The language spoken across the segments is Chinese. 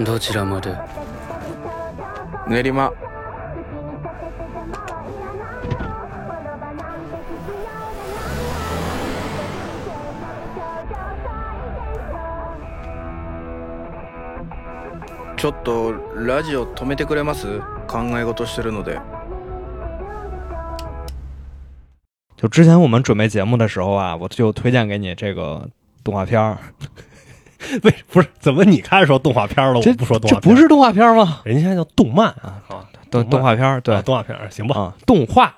どちらまで？練馬。ちょっとラジオ止めてくれます？考え事してるので。就之前我们准备节目的时候啊，我就推荐给你这个动画片儿。为不是怎么你开始说动画片了，这我不说动画片？这不是动画片儿吗？人家现在叫动漫啊啊，动动画片儿，对啊动画片儿行吧啊，动画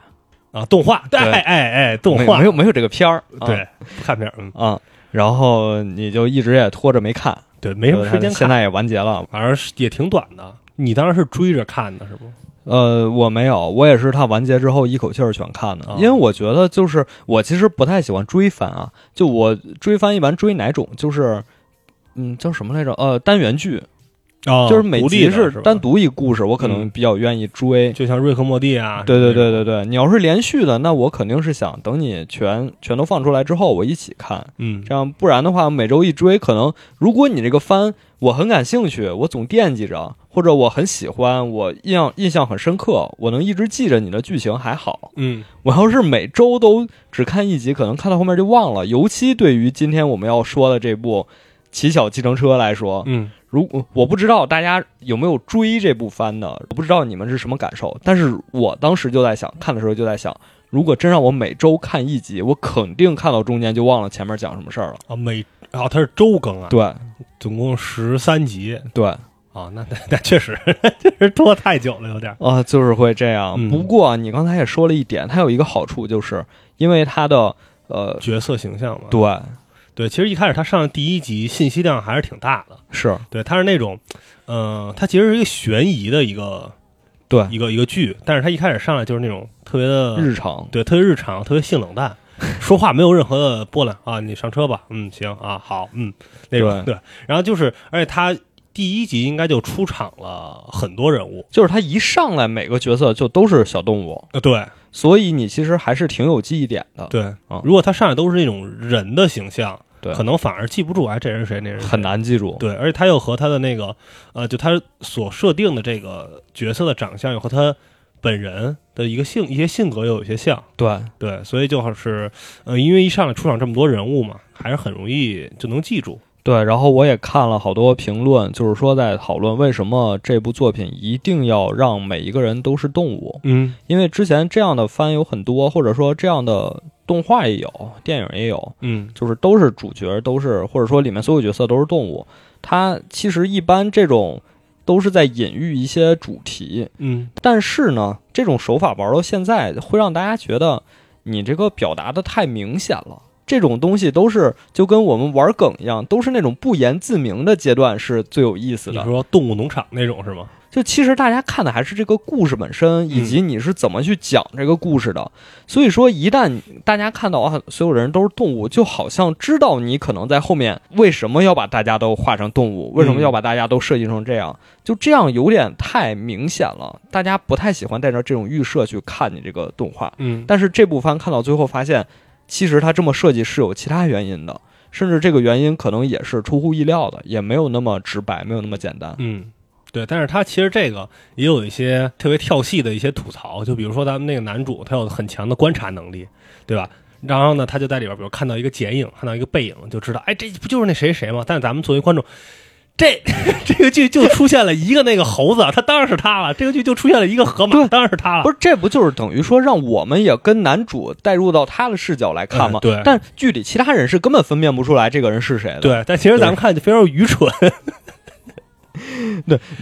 啊，动画对对哎哎哎，动画没没有没有这个片儿，啊对不看片儿嗯啊，然后你就一直也拖着没看，对没什么时间看，现在也完结了。反正是也挺短的。你当时是追着看的是不？呃，我没有，我也是它完结之后一口气儿全看的，啊因为我觉得就是我其实不太喜欢追番啊，就我追番一般追哪种就是。嗯，叫什么来着？呃，单元剧，啊就是每独立的集是吧单独一故事，我可能嗯比较愿意追。就像瑞克莫蒂啊，对对对对，对对，你要是连续的，那我肯定是想等你全全都放出来之后，我一起看。嗯，这样不然的话，每周一追，可能如果你这个番我很感兴趣，我总惦记着，或者我很喜欢，我印象印象很深刻，我能一直记着你的剧情还好。嗯我要是每周都只看一集，可能看到后面就忘了。尤其对于今天我们要说的这部《骑小计程车》来说，嗯。如果我不知道大家有没有追这部番的，我不知道你们是什么感受，但是我当时就在想，看的时候就在想，如果真让我每周看一集，我肯定看到中间就忘了前面讲什么事儿了。啊每啊它是周更啊，对。总共十三集。对。啊，那那 那确实确实拖太久了，有点儿。啊，就是会这样。嗯。不过啊你刚才也说了一点，它有一个好处，就是因为它的呃，角色形象嘛。对，对，其实一开始他上第一集信息量还是挺大的，是对，他是那种，嗯、他其实是一个悬疑的一个对一个一个剧，但是他一开始上来就是那种特别的日常，对，特别日常，特别性冷淡，说话没有任何的波澜啊。你上车吧，嗯，行啊，好，嗯，那种对对。然后就是，而且他第一集应该就出场了很多人物，就是他一上来每个角色就都是小动物，呃，对所以你其实还是挺有记忆点的。对啊。如果他上来都是那种人的形象，对可能反而记不住，哎，这人谁，那人谁很。难记住。对，而且他又和他的那个，呃，就他所设定的这个角色的长相，又和他本人的一个性一些性格又有些像。对对，所以就是，呃，因为一上来出场这么多人物嘛，还是很容易就能记住。对，然后我也看了好多评论，就是说在讨论为什么这部作品一定要让每一个人都是动物，嗯因为之前这样的番有很多，或者说这样的动画也有，电影也有，嗯就是都是主角，都是或者说里面所有角色都是动物。它其实一般这种都是在隐喻一些主题，嗯但是呢，这种手法玩到现在，会让大家觉得你这个表达的太明显了。这种东西都是就跟我们玩梗一样，都是那种不言自明的阶段是最有意思的。你说动物农场那种是吗？就其实大家看的还是这个故事本身，以及你是怎么去讲这个故事的。所以说，一旦大家看到啊，所有人都是动物，就好像知道你可能在后面为什么要把大家都画成动物，为什么要把大家都设计成这样，就这样有点太明显了。大家不太喜欢带着这种预设去看你这个动画。嗯但是这部番看到最后发现，其实它这么设计是有其他原因的，甚至这个原因可能也是出乎意料的，也没有那么直白，没有那么简单。嗯，对，但是他其实这个也有一些特别跳戏的一些吐槽，就比如说咱们那个男主，他有很强的观察能力，对吧？然后呢，他就在里边，比如看到一个剪影，看到一个背影，就知道，哎，这不就是那谁谁吗？但咱们作为观众，这这个剧就出现了一个那个猴子，他当然是他了；这个剧就出现了一个河马，当然是他了。不是，这不就是等于说让我们也跟男主带入到他的视角来看吗？嗯对但剧里其他人是根本分辨不出来这个人是谁的。对，但其实咱们看就非常愚蠢。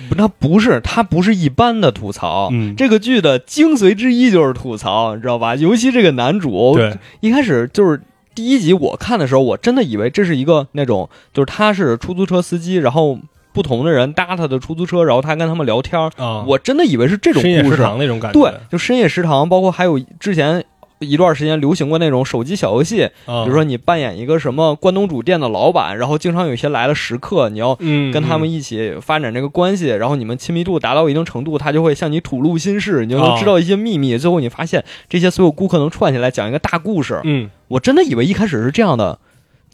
不，他不是，他不是一般的吐槽。嗯这个剧的精髓之一就是吐槽，你知道吧？尤其这个男主，对，一开始就是第一集我看的时候，我真的以为这是一个那种，就是他是出租车司机，然后不同的人搭他的出租车，然后他跟他们聊天儿，啊，我真的以为是这种深夜食故事。堂那种感觉。对，就深夜食堂，包括还有之前一段时间流行过那种手机小游戏，啊，比如说你扮演一个什么关东煮店的老板，然后经常有一些来了食客，你要嗯，跟他们一起发展这个关系，然后你们亲密度达到一定程度，他就会向你吐露心事，你就能知道一些秘密。最后你发现这些所有顾客能串起来讲一个大故事。嗯，我真的以为一开始是这样的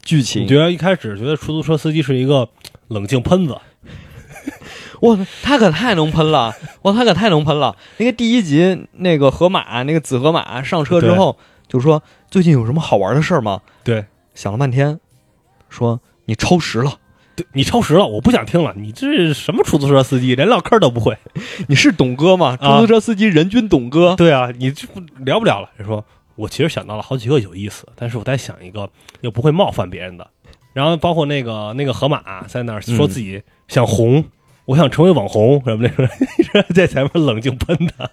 剧情。你，觉得一开始觉得出租车司机是一个冷静喷子，哇，他可太能喷了！哇，他可太能喷了！那个第一集那个河马，那个紫河马上车之后就说：“最近有什么好玩的事儿吗对，？”想了半天，说：“你超时了，对你超时了，我不想听了。你这是什么出租车司机，连唠嗑都不会？你是董哥吗？啊出租车司机人均董哥。对啊，你这不聊不了了。人说，我其实想到了好几个有意思，但是我在想一个又不会冒犯别人的。然后包括那个那个河马在那儿说自己想红，我想成为网红什么的，在前面冷静喷他。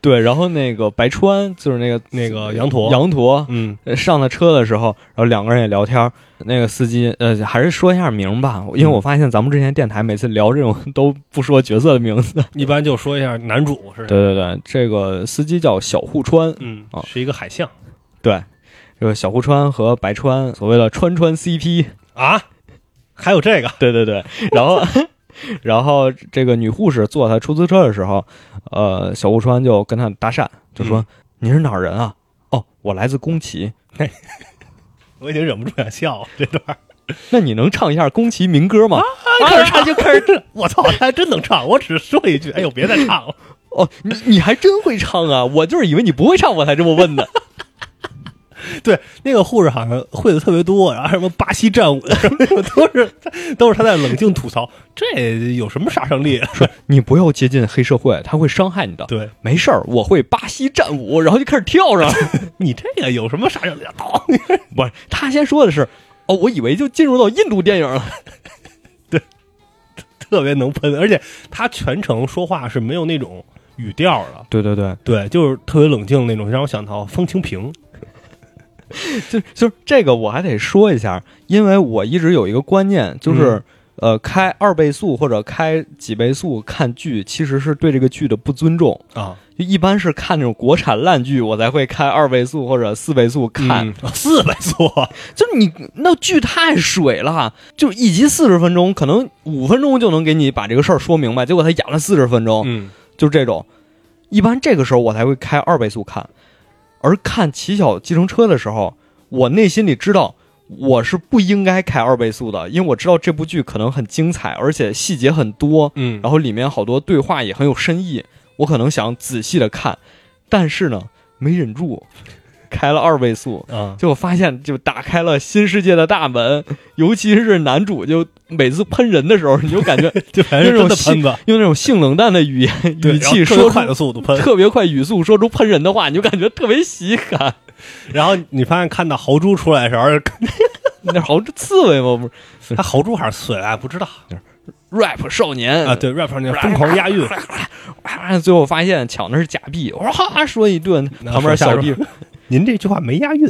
对，然后那个白川就是那个那个羊驼，羊驼，嗯，呃上了车的时候，然后两个人也聊天儿。那个司机，呃，还是说一下名吧，因为我发现咱们之前电台每次聊这种都不说角色的名字。一般就说一下男主是谁。对对对，这个司机叫小户川，嗯啊，是一个海象对，这个小户川和白川，所谓的川川 CP。啊，还有这个，对对对，然后然后这个女护士坐他出租车的时候，呃，小户川就跟他搭讪，就说：“你是哪儿人啊？”哦，我来自宫崎。我已经忍不住想笑了这段。那你能唱一下宫崎民歌吗？开始唱就开始，我操，他还真能唱！我只是说一句，哎呦，别再唱了。哦，你你还真会唱啊！我就是以为你不会唱，我才这么问的。对，那个护士好像会的特别多，然后什么巴西战舞什么，都是 都是他在冷静吐槽，这有什么杀伤力？说你不要接近黑社会，他会伤害你的。对没事儿，我会巴西战舞，然后就开始跳上。你这个有什么杀伤力？当不是，他先说的是，哦，我以为就进入到印度电影了。对特别能喷，而且他全程说话是没有那种语调的，对对对，对，就是特别冷静那种，让我想到方清平。就就是这个我还得说一下，因为我一直有一个观念，就是、呃，开二倍速或者开几倍速看剧，其实是对这个剧的不尊重。啊，就一般是看那种国产烂剧，我才会开二倍速或者四倍速看。嗯四倍速，就是你那剧太水了，就一集四十分钟，可能五分钟就能给你把这个事儿说明白，结果他演了四十分钟，嗯，就这种。一般这个时候我才会开二倍速看，而看《骑小计程车》的时候，我内心里知道我是不应该开二倍速的，因为我知道这部剧可能很精彩，而且细节很多，嗯，然后里面好多对话也很有深意，我可能想仔细的看，但是呢，没忍住，开了二倍速，嗯，结果发现就打开了新世界的大门，尤其是男主就每次喷人的时候，你就感觉 就用那种性冷淡的语言语气然后特别说快的速度喷，特别快语速说出喷人的话，你就感觉特别喜感。然后你发现看到豪猪出来的时候，那豪猪刺猬吗？不是。他豪猪还是刺猬，哎，不知道。Rap 少年。啊，对，rap 少年疯狂押韵，最后发现抢的是假币，我说哈说一顿，旁边下小弟您这句话没押韵，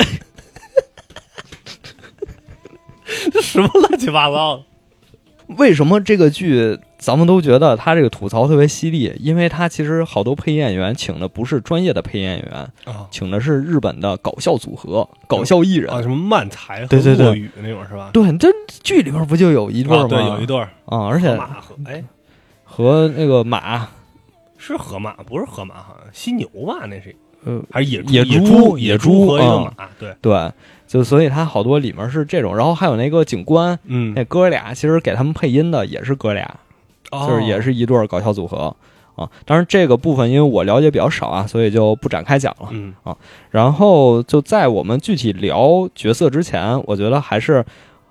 这 什么乱七八糟？为什么这个剧咱们都觉得他这个吐槽特别犀利？因为他其实好多配音演员请的不是专业的配音演员，啊请的是日本的搞笑组合、搞笑艺人。啊，什么漫才和对对对落语那种是吧？对，这剧里边不就有一对儿吗？啊对，有一对儿啊，而且河马和哎和那个马，是河马，不是河马，好像犀牛吧？那是呃，还是野野猪猪野野猪和一个啊马？对，对，就所以它好多里面是这种，然后还有那个警官，嗯，那哥俩其实给他们配音的也是哥俩，就是也哦是一对儿搞笑组合啊。当然这个部分因为我了解比较少啊，所以就不展开讲了。嗯然后就在我们具体聊角色之前，我觉得还是。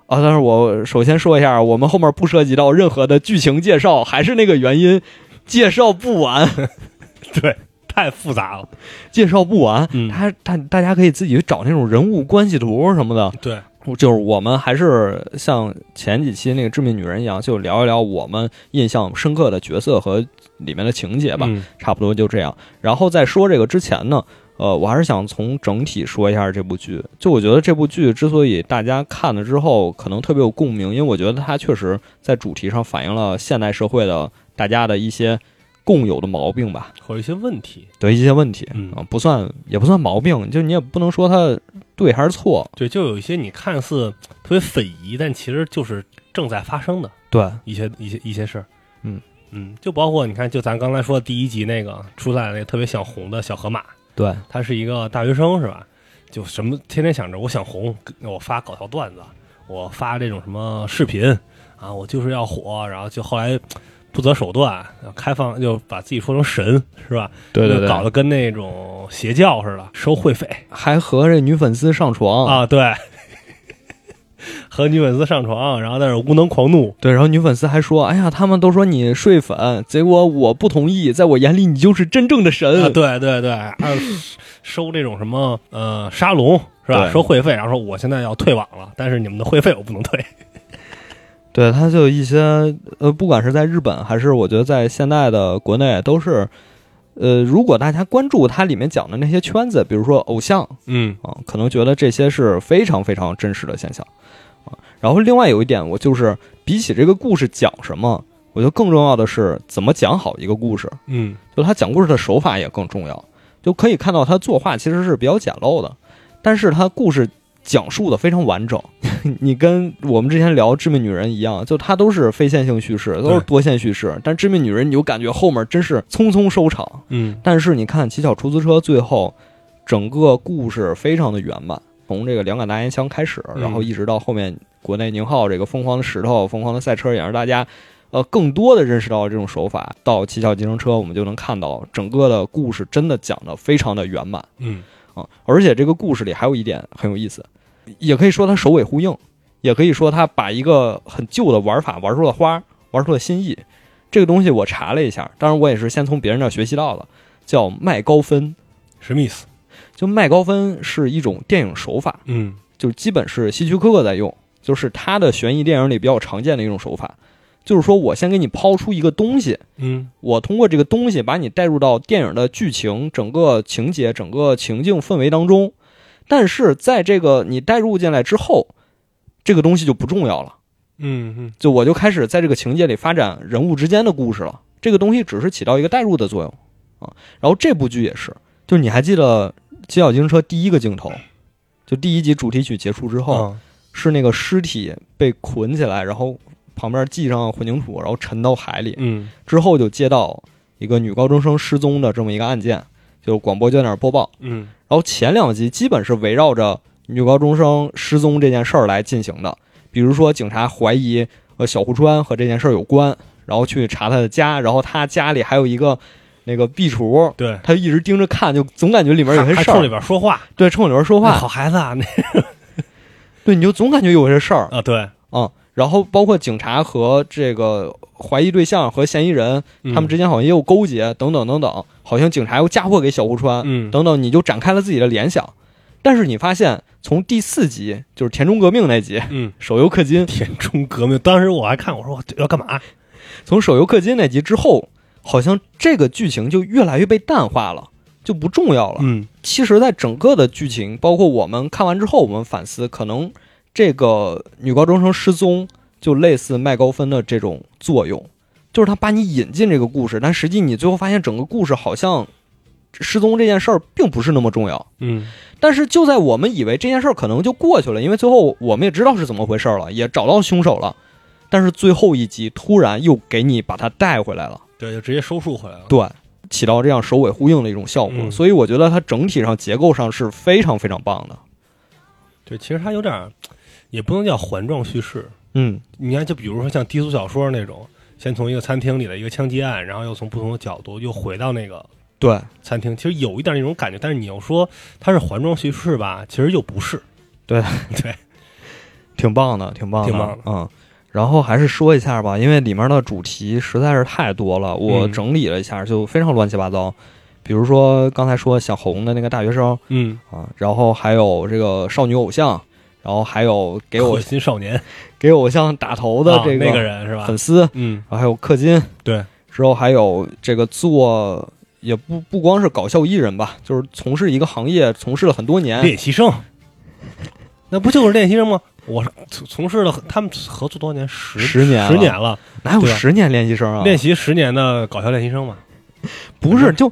啊，但是我首先说一下，我们后面不涉及到任何的剧情介绍，还是那个原因，介绍不完，对，太复杂了。介绍不完。嗯他他大家可以自己去找那种人物关系图什么的，对，就是我们还是像前几期那个致命女人一样，就聊一聊我们印象深刻的角色和里面的情节吧，嗯差不多就这样。然后在说这个之前呢，呃，我还是想从整体说一下这部剧。就我觉得这部剧之所以大家看了之后可能特别有共鸣，因为我觉得它确实在主题上反映了现代社会的大家的一些共有的毛病吧，或者一些问题，对一些问题嗯。啊，不算也不算毛病，就你也不能说它对还是错，对，就有一些你看似特别匪夷，但其实就是正在发生的对，一些一些一些事儿。嗯。嗯，就包括你看，就咱刚才说的第一集那个出来那个特别想红的小河马，对，他是一个大学生是吧？就什么天天想着我想红，我发搞笑段子，我发这种什么视频啊，我就是要火，然后就后来不择手段，开放就把自己说成神，是吧？对对对，搞得跟那种邪教似的，收会费还和这女粉丝上床，啊，对，和女粉丝上床，然后在那无能狂怒，对，然后女粉丝还说：“哎呀，他们都说你睡粉，结果我不同意，在我眼里你就是真正的神。啊，对对对，收这种什么呃沙龙是吧？收会费，然后说我现在要退网了，但是你们的会费我不能退。对，他就有一些呃，不管是在日本还是我觉得在现在的国内，都是呃，如果大家关注它里面讲的那些圈子，比如说偶像嗯啊，可能觉得这些是非常非常真实的现象啊。然后另外有一点，我就是比起这个故事讲什么，我觉得更重要的是怎么讲好一个故事。嗯就他讲故事的手法也更重要，就可以看到他作画其实是比较简陋的，但是他故事讲述的非常完整。你跟我们之前聊《致命女人》一样，就它都是非线性叙事，都是多线叙事，但《致命女人》你就感觉后面真是匆匆收场。嗯但是你看《乞巧出租车》最后整个故事非常的圆满，从这个两杆大烟枪开始，嗯然后一直到后面国内宁浩这个疯狂的石头、疯狂的赛车，也让大家呃更多的认识到这种手法。到《七巧计程车》，我们就能看到整个的故事真的讲的非常的圆满嗯啊！而且这个故事里还有一点很有意思，也可以说它首尾呼应，也可以说它把一个很旧的玩法玩出了花，玩出了新意。这个东西我查了一下，当然我也是先从别人那儿学习到的，叫麦高芬。什么意思？就麦高芬是一种电影手法，嗯就基本是希区柯克在用，就是他的悬疑电影里比较常见的一种手法。就是说我先给你抛出一个东西，嗯我通过这个东西把你带入到电影的剧情、整个情节、整个情境氛围当中，但是在这个你带入进来之后，这个东西就不重要了。嗯嗯就我就开始在这个情节里发展人物之间的故事了。这个东西只是起到一个代入的作用啊。然后这部剧也是，就你还记得《七小京车》第一个镜头，就第一集主题曲结束之后，哦是那个尸体被捆起来，然后旁边系上混凝土，然后沉到海里。嗯之后就接到一个女高中生失踪的这么一个案件，就广播就在那儿播报。嗯。然后前两集基本是围绕着女高中生失踪这件事儿来进行的，比如说警察怀疑呃小户川和这件事儿有关，然后去查他的家，然后他家里还有一个那个壁橱，对，他就一直盯着看，就总感觉里面有些事儿冲里，边说话，对，冲里边说话，好孩子啊，那。对，你就总感觉有些事儿 啊对，啊、然后包括警察和这个怀疑对象和嫌疑人，他们之间好像也有勾结，等等等等，好像警察又嫁祸给小户川，嗯等等，你就展开了自己的联想。但是你发现，从第四集就是田中革命那集，嗯，手游氪金，田中革命，当时我还看，我说我要干嘛？从手游氪金那集之后，好像这个剧情就越来越被淡化了，就不重要了。嗯其实，在整个的剧情，包括我们看完之后，我们反思，可能这个女高中生失踪就类似麦高芬的这种作用，就是他把你引进这个故事，但实际你最后发现整个故事好像失踪这件事儿并不是那么重要。嗯但是就在我们以为这件事儿可能就过去了，因为最后我们也知道是怎么回事了，也找到凶手了，但是最后一集突然又给你把它带回来了。对，就直接收束回来了。对，起到这样首尾呼应的一种效果。嗯所以我觉得它整体上结构上是非常非常棒的。对，其实它有点儿，也不能叫环状叙事。嗯，你看，就比如说像低俗小说那种，先从一个餐厅里的一个枪击案，然后又从不同的角度又回到那个对，餐厅，其实有一点那种感觉。但是你要说它是环状叙事吧，其实又不是。对 对，挺棒的，挺棒的，挺棒的嗯。然后还是说一下吧，因为里面的主题实在是太多了，我嗯整理了一下，就非常乱七八糟。比如说刚才说小红的那个大学生嗯，啊，然后还有这个少女偶像，然后还有给我恶心少年给偶像打头的啊这那个人是吧粉？丝，嗯，然后还有氪金，对，之后还有这个做也不不光是搞笑艺人吧，就是从事一个行业，从事了很多年。练习生，那不就是练习生吗？我从从事了他们合作多少年？十十年十年了，哪有十年练习生啊？练习十年的搞笑练习生嘛。不是就。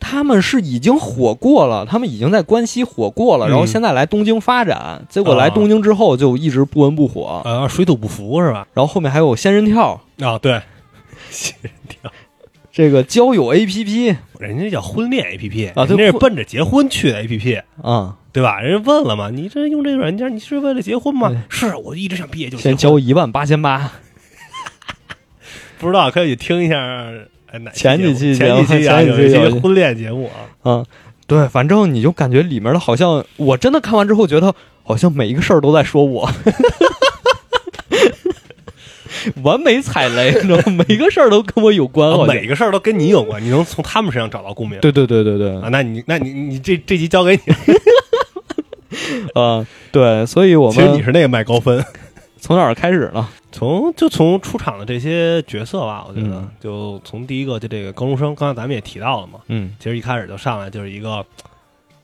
他们是已经火过了，他们已经在关西火过了，嗯。然后现在来东京发展，结果来啊东京之后就一直不温不火，呃，水土不服是吧？然后后面还有仙人跳。啊，对，仙人跳。这个交友 APP 人家叫婚恋 A P P 啊对人家是奔着结婚去的 A P P，啊、对吧？人家问了嘛，你这用这个软件，你是为了结婚吗？对？是我一直想毕业就先。交一万八千八，不知道可以听一下，前几期节前几期啊，前几有一期婚恋节目啊，嗯，对，反正你就感觉里面的好像，我真的看完之后觉得，好像每一个事儿都在说我，完美踩雷，你知道吗？每一个事儿都跟我有关，每个事儿都跟你有关，你能从他们身上找到共鸣。对对对对对，啊，那你那你你这这集交给你，啊，对，所以我们其实你是那个卖高分。从哪儿开始呢？从就从出场的这些角色吧，我觉得、嗯就从第一个就这个高中生，刚才咱们也提到了嘛，嗯，其实一开始就上来就是一个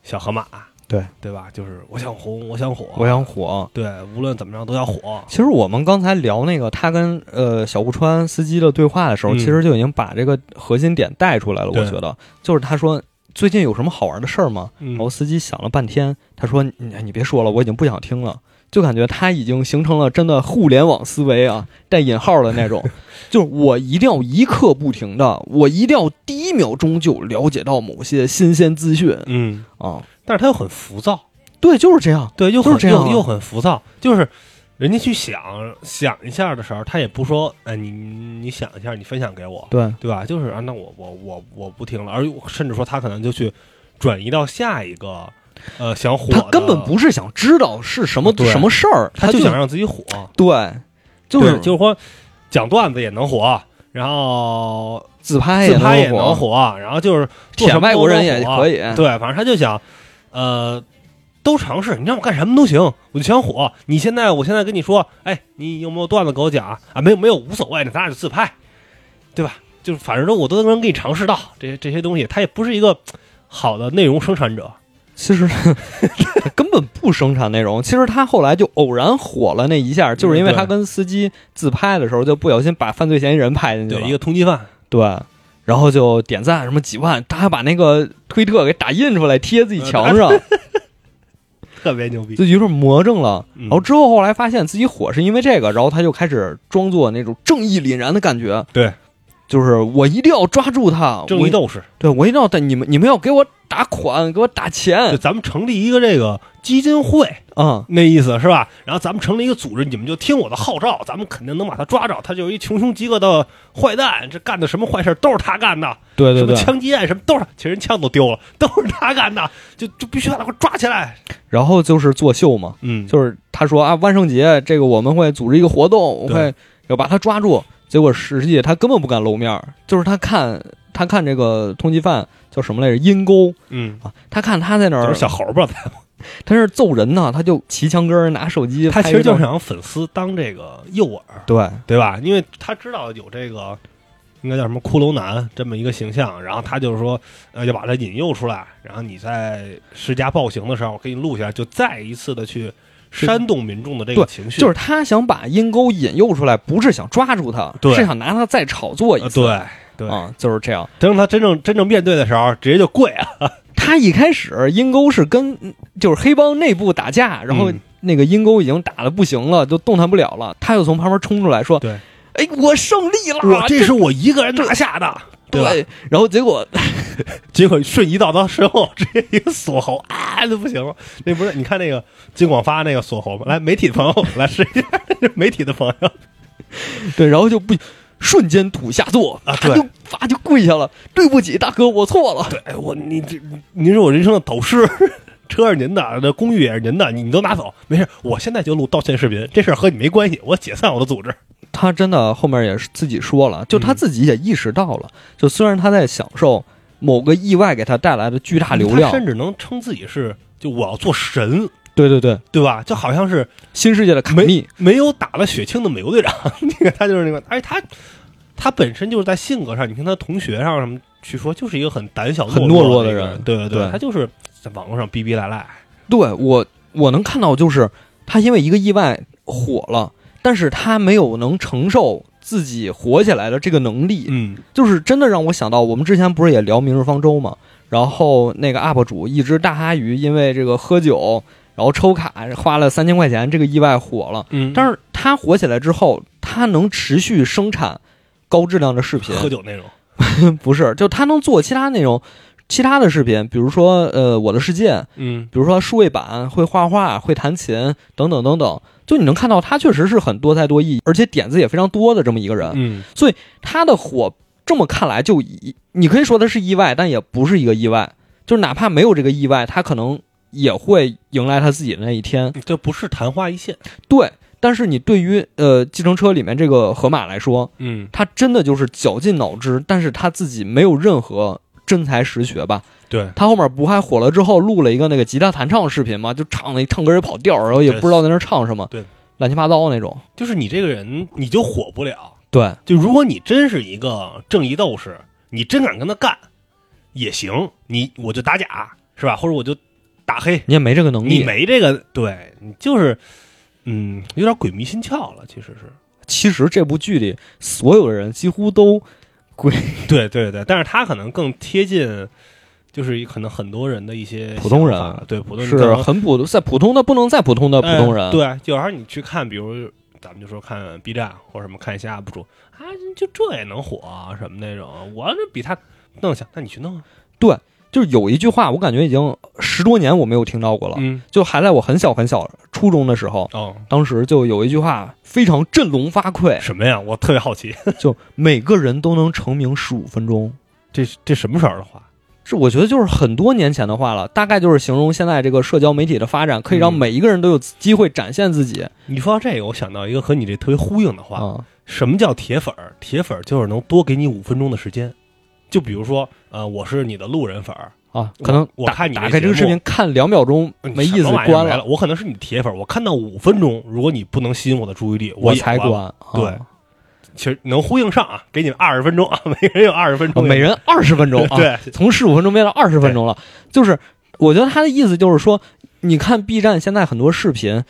小河马，对对吧？就是我想红，我想火，我想火。对，无论怎么着都要火。其实我们刚才聊那个他跟呃小布川司机的对话的时候，嗯其实就已经把这个核心点带出来了。我觉得就是他说最近有什么好玩的事儿吗？嗯然后司机想了半天，他说：“你你别说了，我已经不想听了。”就感觉他已经形成了真的互联网思维啊，带引号的那种，就是我一定要一刻不停的，我一定要第一秒钟就了解到某些新鲜资讯嗯，啊。但是他又很浮躁，对，就是这样。对，又是这样又很浮躁，就是人家去想想一下的时候，他也不说，哎，你你想一下，你分享给我，对，对吧？就是啊，那我我我我不听了，而甚至说他可能就去转移到下一个呃想火，他根本不是想知道是什么对什么事儿，他就想让自己火，对，就是就是说讲段子也能火，然后自拍自拍也能能火，然后就是做舔外国人也可以。对，反正他就想，呃，都尝试，你让我干什么都行，我就想火。你现在，我现在跟你说，哎，你有没有段子给我讲啊？没有，没有，无所谓的，咱俩就自拍，对吧？就是反正我都能给你尝试到这些这些东西，他也不是一个好的内容生产者。其实 根本不生产内容。其实他后来就偶然火了那一下，就是因为他跟司机自拍的时候，就不小心把犯罪嫌疑人拍进去对，了。一个通缉犯，对，然后就点赞什么几万，他还把那个推特给打印出来贴自己墙上，特别牛逼。就有点魔怔了。嗯然后之后后来发现自己火是因为这个，然后他就开始装作那种正义凛然的感觉。对，就是我一定要抓住他，我正义斗士，对我一定要带你们，你们要给我打款，给我打就钱咱们成立一个这个基金会，啊、那意思是吧？然后咱们成立一个组织，你们就听我的号召，咱们肯定能把他抓着。他就是一穷凶极恶的坏蛋，这干的什么坏事都是他干的，对对对。枪击案什么都是，其实人枪都丢了，都是他干的，就就必须把他给我抓起来。然后就是作秀嘛，嗯就是他说啊，万圣节这个我们会组织一个活动，我对会要把他抓住。结果实际他根本不敢露面儿，就是他看他看这个通缉犯叫什么来着，阴沟。嗯，啊，他看他在那儿就是小猴吧，他是揍人呢，他就骑墙根儿拿手机他其实就是想粉丝当这个诱饵，对。对吧？因为他知道有这个。应该叫什么骷髅男这么一个形象，然后他就是说，呃，要把他引诱出来，然后你在施加暴行的时候，我给你录下来，就再一次的去煽动民众的这个情绪，就是他想把阴沟引诱出来，不是想抓住他，是想拿他再炒作一呃次，对对，啊，就是这样。等他真正真正面对的时候，直接就跪了！他一开始阴沟是跟就是黑帮内部打架，然后嗯那个阴沟已经打的不行了，就动弹不了了，他又从旁边冲出来说：“对，哎，我胜利了！我这是我一个人拿下的，对吧？对。”然后结果 结果瞬移到他身后，直接一个锁喉啊，就不行了。那不是你看那个金广发那个锁喉吗？来，媒体的朋友来试一下，媒体的朋友，对，然后就不瞬间土下坐啊对他就啪就跪下了，对不起，大哥，我错了。对哎我你这您是我人生的导师。车是您的，那公寓也是您的，你你都拿走，没事，我现在就录道歉视频，这事儿和你没关系，我解散我的组织。他真的后面也是自己说了，就他嗯自己也意识到了，就虽然他在享受某个意外给他带来的巨大流量。他，甚至能称自己是就我要做神，对对对，对吧？就好像是新世界的卡密，没有打了血清的美国队长，那个他就是那个，而且他他本身就是在性格上，你听他同学上什么去说，就是一个很胆小、很懦懦弱的人。对对对。他就是在网络上逼逼赖赖。对我我能看到，就是他因为一个意外火了，但是他没有能承受自己火起来的这个能力，嗯，就是真的让我想到，我们之前不是也聊《明日方舟》嘛？然后那个 UP 主一只大哈鱼因为这个喝酒，然后抽卡花了三千块钱，这个意外火了。嗯但是他火起来之后，他能持续生产高质量的视频，喝酒内容，不是，就他能做其他内容，其他的视频，比如说呃我的世界，嗯比如说数位板会画画、会弹琴等等等等，就你能看到他确实是很多才多艺，而且点子也非常多的这么一个人。嗯所以他的火这么看来就一，你可以说他是意外，但也不是一个意外。就是哪怕没有这个意外，他可能也会迎来他自己的那一天。这不是昙花一现。对，但是你对于呃计程车里面这个河马来说，嗯，他真的就是绞尽脑汁，但是他自己没有任何真才实学吧。对，他后面不还火了之后录了一个那个吉他弹唱视频吗？就唱那唱歌也跑调，然后也不知道在那唱什么，对，乱七八糟那种。就是你这个人你就火不了。对，就如果你真是一个正义斗士，你真敢跟他干也行，你我就打假是吧？或者我就打黑，你也没这个能力。你没这个，对你就是嗯有点鬼迷心窍了，其实是。其实这部剧里所有的人几乎都 对对对，但是他可能更贴近，就是可能很多人的一些普通人对普通人是很普通，在普通的不能再普通的普通人。哎对，就好像你去看，比如咱们就说看 B 站或者什么看一些 UP 主啊，就这也能火啊什么那种，我这比他弄强，那你去弄啊。就是有一句话，我感觉已经十多年我没有听到过了，嗯，就还在我很小很小初中的时候，哦，当时就有一句话非常振聋发聩，什么呀？我特别好奇，就每个人都能成名十五分钟。这这什么时候的话？是我觉得就是很多年前的话了，大概就是形容现在这个社交媒体的发展，可以让嗯每一个人都有机会展现自己你说到这个，我想到一个和你这特别呼应的话，啊。什么叫铁粉儿？铁粉儿就是能多给你五分钟的时间。就比如说，呃，我是你的路人粉儿，啊，可能打我看打开这个视频看两秒钟没意思关了。我可能是你的铁粉儿，我看到五分钟，如果你不能吸引我的注意力，我。才关。对啊其实能呼应上啊，给你们二十分钟啊，每个人有二十分钟，啊每人二十分钟啊，对，从十五分钟变到二十分钟了。就是我觉得他的意思就是说，你看 B 站现在很多视频，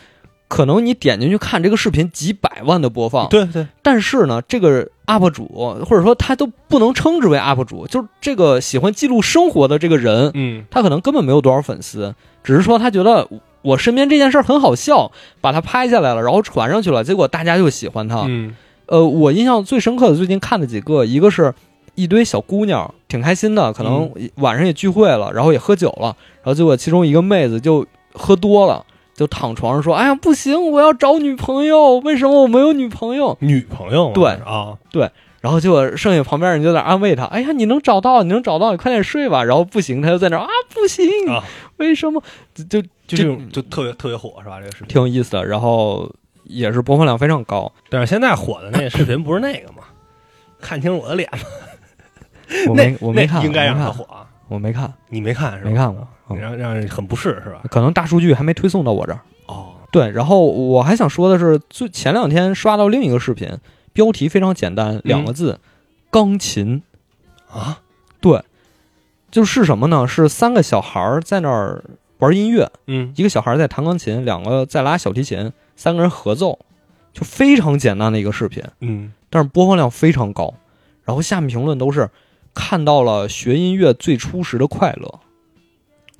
可能你点进去看这个视频几百万的播放，对对，但是呢，这个 UP 主或者说他都不能称之为 UP 主，就是这个喜欢记录生活的这个人，嗯。他可能根本没有多少粉丝，只是说他觉得我身边这件事儿很好笑，把它拍下来了，然后传上去了，结果大家就喜欢他。嗯。呃，我印象最深刻的最近看的几个，一个是一堆小姑娘，挺开心的，可能晚上也聚会了，然后也喝酒了，然后结果其中一个妹子就喝多了，就躺床上说：“哎呀，不行，我要找女朋友，为什么我没有女朋友女朋友对啊，？”对然后结果剩下旁边人就在安慰他：“哎呀，你能找到，你能找到，你快点睡吧。”然后不行，他就在那啊，不行，啊为什么？就就就这种就特别特别火是吧？这个视频，挺有意思的，然后也是播放量非常高。但是现在火的那个视频不是那个吗？看清我的脸，我那没我没看，那应该让他火啊！我没看，你没看是吧？没看过，嗯让让人很不适是吧？可能大数据还没推送到我这儿。哦，对，然后我还想说的是，最前两天刷到另一个视频，标题非常简单，两个字：钢琴。啊，对，就是什么呢？是三个小孩儿在那儿玩音乐，嗯一个小孩在弹钢琴，两个在拉小提琴，三个人合奏，就非常简单的一个视频，嗯，但是播放量非常高。然后下面评论都是看到了学音乐最初时的快乐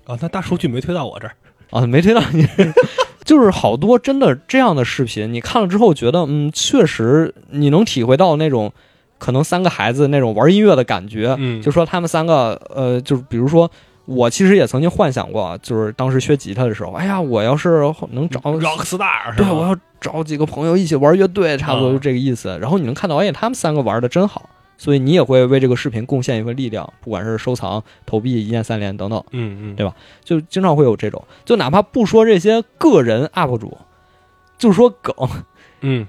啊，那大数据没推到我这儿，啊，没推到你。就是好多真的这样的视频，你看了之后觉得，嗯，确实你能体会到那种可能三个孩子那种玩音乐的感觉。嗯就说他们三个，呃，就是比如说，我其实也曾经幻想过，就是当时学吉他的时候，哎呀，我要是能找 rock star 对，我要找几个朋友一起玩乐队，差不多啊就这个意思。然后你能看到，哎，他们三个玩的真好，所以你也会为这个视频贡献一份力量，不管是收藏、投币、一键三连等等，嗯嗯，对吧？就经常会有这种。就哪怕不说这些个人 UP 主，就说梗，嗯，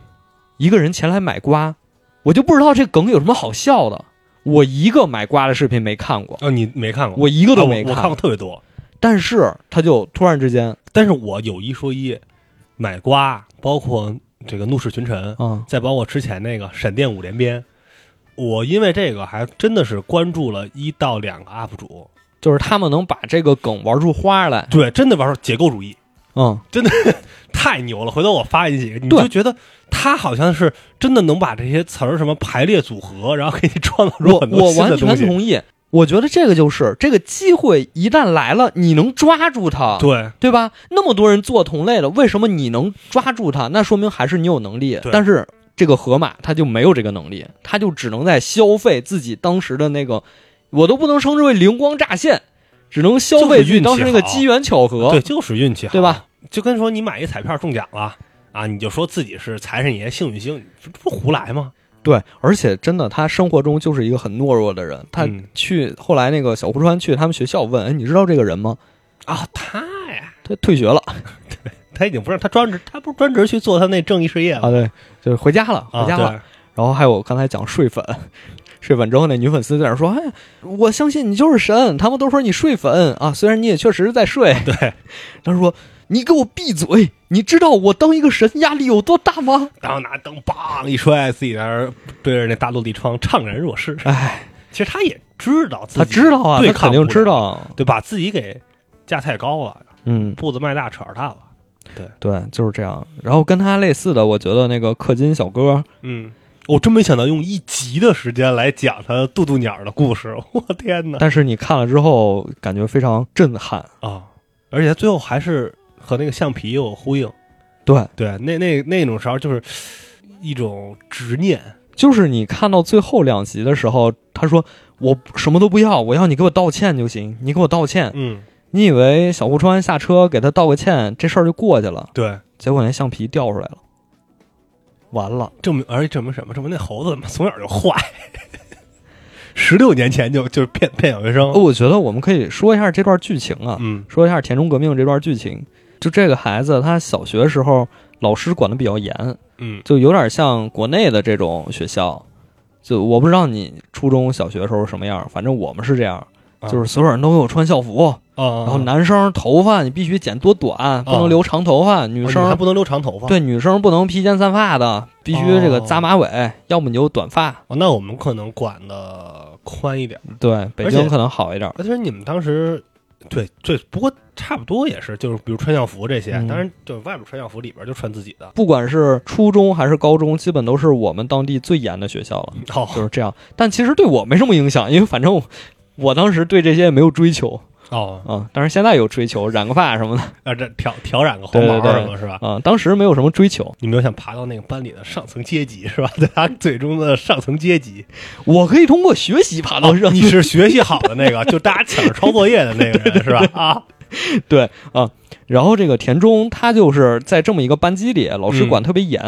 一个人前来买瓜，我就不知道这梗有什么好笑的。我一个买瓜的视频没看过，哦，你没看过？我一个都没啊我我看过特别多，但是他就突然之间，但是我有一说一，买瓜包括这个怒视群臣，嗯，再包括之前那个闪电五连鞭，我因为这个还真的是关注了一到两个 UP 主，就是他们能把这个梗玩出花来，对，真的玩出解构主义，嗯，真的太牛了！回头我发你几个，你就觉得他好像是真的能把这些词儿什么排列组合，然后给你创造出我很多我完新的东西。全同意。我觉得这个就是这个机会一旦来了，你能抓住它，对，对吧？那么多人做同类的，为什么你能抓住它？那说明还是你有能力。但是这个河马他就没有这个能力，他就只能在消费自己当时的那个我都不能称之为灵光乍现，只能消费就是运气当时那个机缘巧合。对，就是运气好，对吧？就跟说你买一彩票中奖了啊，你就说自己是财神爷、幸运星，这不胡来吗？对，而且真的，他生活中就是一个很懦弱的人。他嗯去、后来那个小胡川去他们学校问，哎，你知道这个人吗？啊，他呀，他退学了 他已经不是他专职，他不是专职去做他那正义事业了啊，对，就是回家了，啊回家了。对然后还有刚才讲睡粉，睡粉之后那女粉丝在那说：“哎，我相信你就是神。”他们都说你睡粉啊，虽然你也确实在睡。对，他说：“你给我闭嘴！你知道我当一个神压力有多大吗然后拿灯梆一摔，自己在那对着那大落地窗怅然若失？”。哎，其实他也知道自己他知道啊，他肯定知道。对，把自己给架太高了，嗯，步子迈大扯着淡了。对对，就是这样。然后跟他类似的，我觉得那个氪金小哥，嗯，我真没想到用一集的时间来讲他渡渡鸟的故事，我天哪！但是你看了之后，感觉非常震撼。啊，而且最后还是和那个橡皮有呼应。对，对，那那那种时候就是一种执念。就是你看到最后两集的时候，他说我什么都不要，我要你给我道歉就行，你给我道歉。嗯，你以为小户川下车给他道个歉，这事儿就过去了？对，结果那橡皮掉出来了，完了。证明而且证明什么？证明那猴子怎么从小就坏。十六年前就就是骗骗小学生。哦，我觉得我们可以说一下这段剧情啊，嗯说一下田中革命这段剧情。就这个孩子，他小学时候老师管的比较严，嗯就有点像国内的这种学校。就我不知道你初中小学时候什么样，反正我们是这样，啊就是所有人都给我穿校服，啊，然后男生头发你必须剪多短，不能留长头发，女生还不能留长头发。对女生不能披肩散发的，必须这个扎马尾，要么你就短发。哦，那我们可能管的宽一点。对，北京可能好一点。而且你们当时，对对，不过差不多也是，就是比如穿校服这些，嗯当然就外面穿校服，里边就穿自己的。不管是初中还是高中，基本都是我们当地最严的学校了，哦就是这样。但其实对我没什么影响，因为反正我我当时对这些也没有追求哦，啊。但是现在有追求，染个发什么的啊，这挑挑染个红毛什么是吧？啊。当时没有什么追求，你没有想爬到那个班里的上层阶级是吧？在他最终的上层阶级，我可以通过学习爬到哦，你是学习好的那个，就大家抢着抄作业的那个人 是吧？啊，对啊。然后这个田中他就是在这么一个班级里，老师管特别严，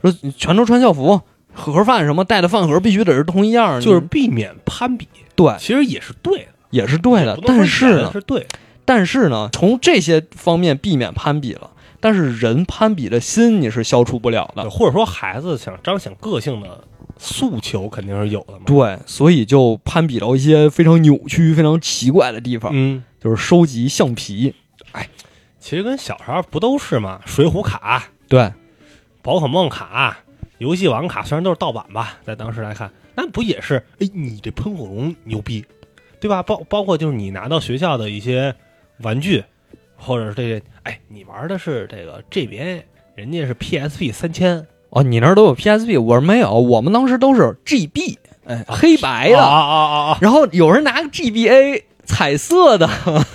说你全都穿校服，盒饭什么带的饭盒必须得是同一样，就是避免攀比，对，其实也是对的，也是对的但是呢，是对，但是呢，从这些方面避免攀比了，但是人攀比的心你是消除不了的。或者说孩子想彰显个性的诉求肯定是有的嘛。对，所以就攀比到一些非常扭曲、非常奇怪的地方，嗯，就是收集橡皮。哎其实跟小时候不都是吗？水浒卡、对，宝可梦卡、游戏王卡，虽然都是盗版吧，在当时来看，那不也是？哎，你这喷火龙牛逼，对吧？包包括就是你拿到学校的一些玩具，或者是这些，哎，你玩的是这个 GBA，人家是 PSP 三千哦，你那儿都有 PSP，我是没有，我们当时都是 GB，哎，啊黑白的，啊啊啊啊然后有人拿个 GBA 彩色的啊！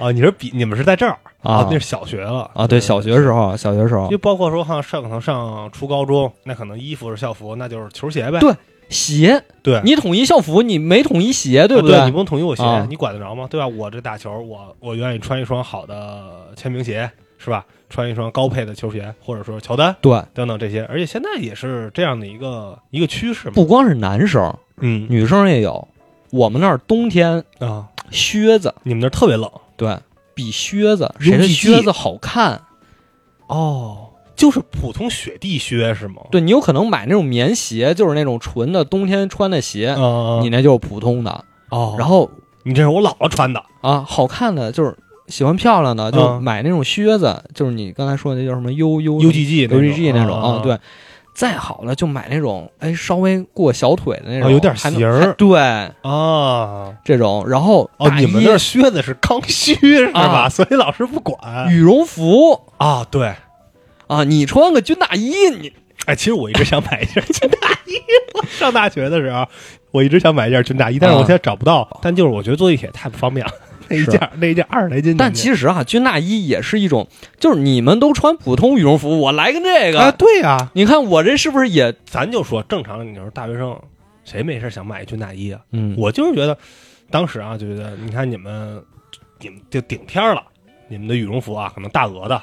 你说比你们是在这儿啊那是小学了啊，对，小学时候，小学时候就包括说哈上可能上初高中，那可能衣服是校服，那就是球鞋呗。对鞋，对，你统一校服，你没统一鞋，对不啊对？你不能统一我鞋，啊你管得着吗？对吧？我这打球，我我愿意穿一双好的签名鞋，是吧？穿一双高配的球鞋，或者说乔丹对，等等这些，而且现在也是这样的一个一个趋势嘛。不光是男生，嗯女生也有。我们那儿冬天啊，靴子，你们那儿特别冷对比靴子，谁的靴子好看？哦，就是普通雪地靴是吗？对你有可能买那种棉鞋，就是那种纯的冬天穿的鞋，啊，你那就是普通的。哦，然后你这是我姥姥穿的啊，好看的就是喜欢漂亮的，就嗯买那种靴子，就是你刚才说的那叫什么 U U UGG UGG 那种啊啊，对。再好了就买那种，哎，稍微过小腿的那种，啊有点型儿对，啊。这种，然后哦，你们那儿靴子是刚需是吧？啊所以老师不管羽绒服啊。对，啊，你穿个军大衣，你哎，其实我一直想买一件军大衣。我上大学的时候，我一直想买一件军大衣，但是我现在找不到。但就是我觉得坐地铁太不方便了，那一件那一件二十来斤。但其实啊，军大衣也是一种，就是你们都穿普通羽绒服，我来个这个，啊，对呀、你看我这是不是也咱就说正常，你说大学生谁没事想买一军大衣啊？嗯，我就是觉得，当时啊，就觉得你看你们，你们就顶天了，你们的羽绒服啊，可能大鹅的、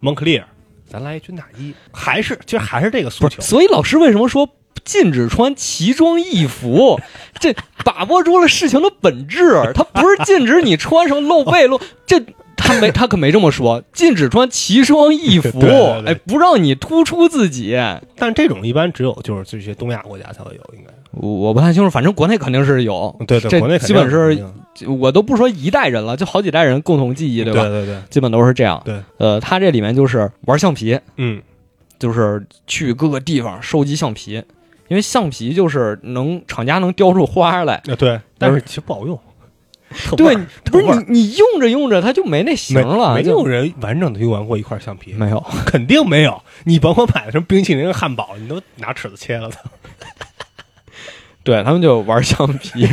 蒙克利尔，咱来一军大衣，还是其实还是这个诉求，。所以老师为什么说禁止穿奇装异服？这把握住了事情的本质，他不是禁止你穿什么露背露，这他没他可没这么说，禁止穿奇装异服，对对对哎，不让你突出自己。但这种一般只有就是这些东亚国家才会有，应该。我我不太清楚，反正国内肯定是有，对对，这国内基本是我都不说一代人了，就好几代人共同记忆，对吧？对对对，基本都是这样。对，呃，他这里面就是玩橡皮，嗯，就是去各个地方收集橡皮，因为橡皮就是能厂家能雕出花来。啊对，但是其实不好用。对，不是你你用着用着它就没那型了，没没有人完整的用完过一块橡皮，没有。肯定没有。你甭管买的什么冰淇淋、汉堡，你都拿尺子切了的。对他们就玩橡皮，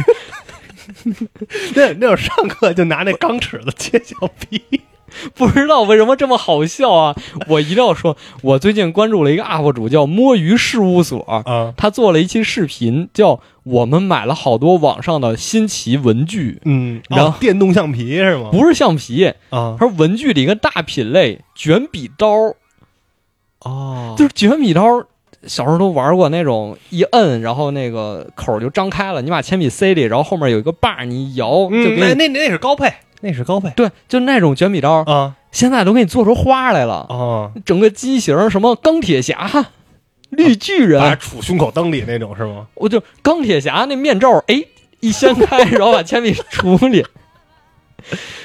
那那会儿上课就拿那钢尺子切橡皮。不知道为什么这么好笑啊！我一定要说，我最近关注了一个 UP 主叫摸鱼事务所，啊，他做了一期视频，叫“我们买了好多网上的新奇文具嗯，然后哦电动橡皮是”，吗？不是橡皮，啊，他说文具里一个大品类卷笔刀，哦就是卷笔刀。小时候都玩过那种一摁，然后那个口儿就张开了，你把铅笔塞里，然后后面有一个把儿，你一摇就嗯，那。那那是高配，那是高配对，就那种卷笔刀，啊现在都给你做出花来了。啊，整个机型什么钢铁侠、绿巨人，杵胸口灯里那种是吗？我就钢铁侠那面罩，哎，一掀开，然后把铅笔杵里。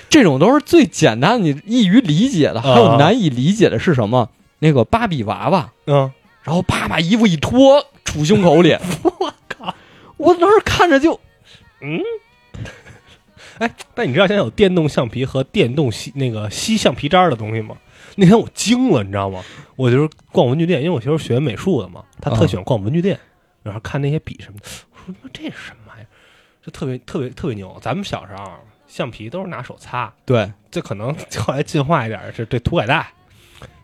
这种都是最简单，你易于理解的。还有难以理解的是什么？那个芭比娃娃，嗯，然后啪把衣服一脱，杵胸口里。我靠，我当时看着就，嗯。哎，但你知道现在有电动橡皮和电动吸那个吸橡皮渣的东西吗？那天我惊了，你知道吗？我就是逛文具店，因为我媳妇学美术的嘛，她特喜欢逛文具店，然后看那些笔什么的。我说这是什么玩意儿？就特别特别特别牛。咱们小时候橡皮都是拿手擦，对，这可能后来进化一点是对涂改带。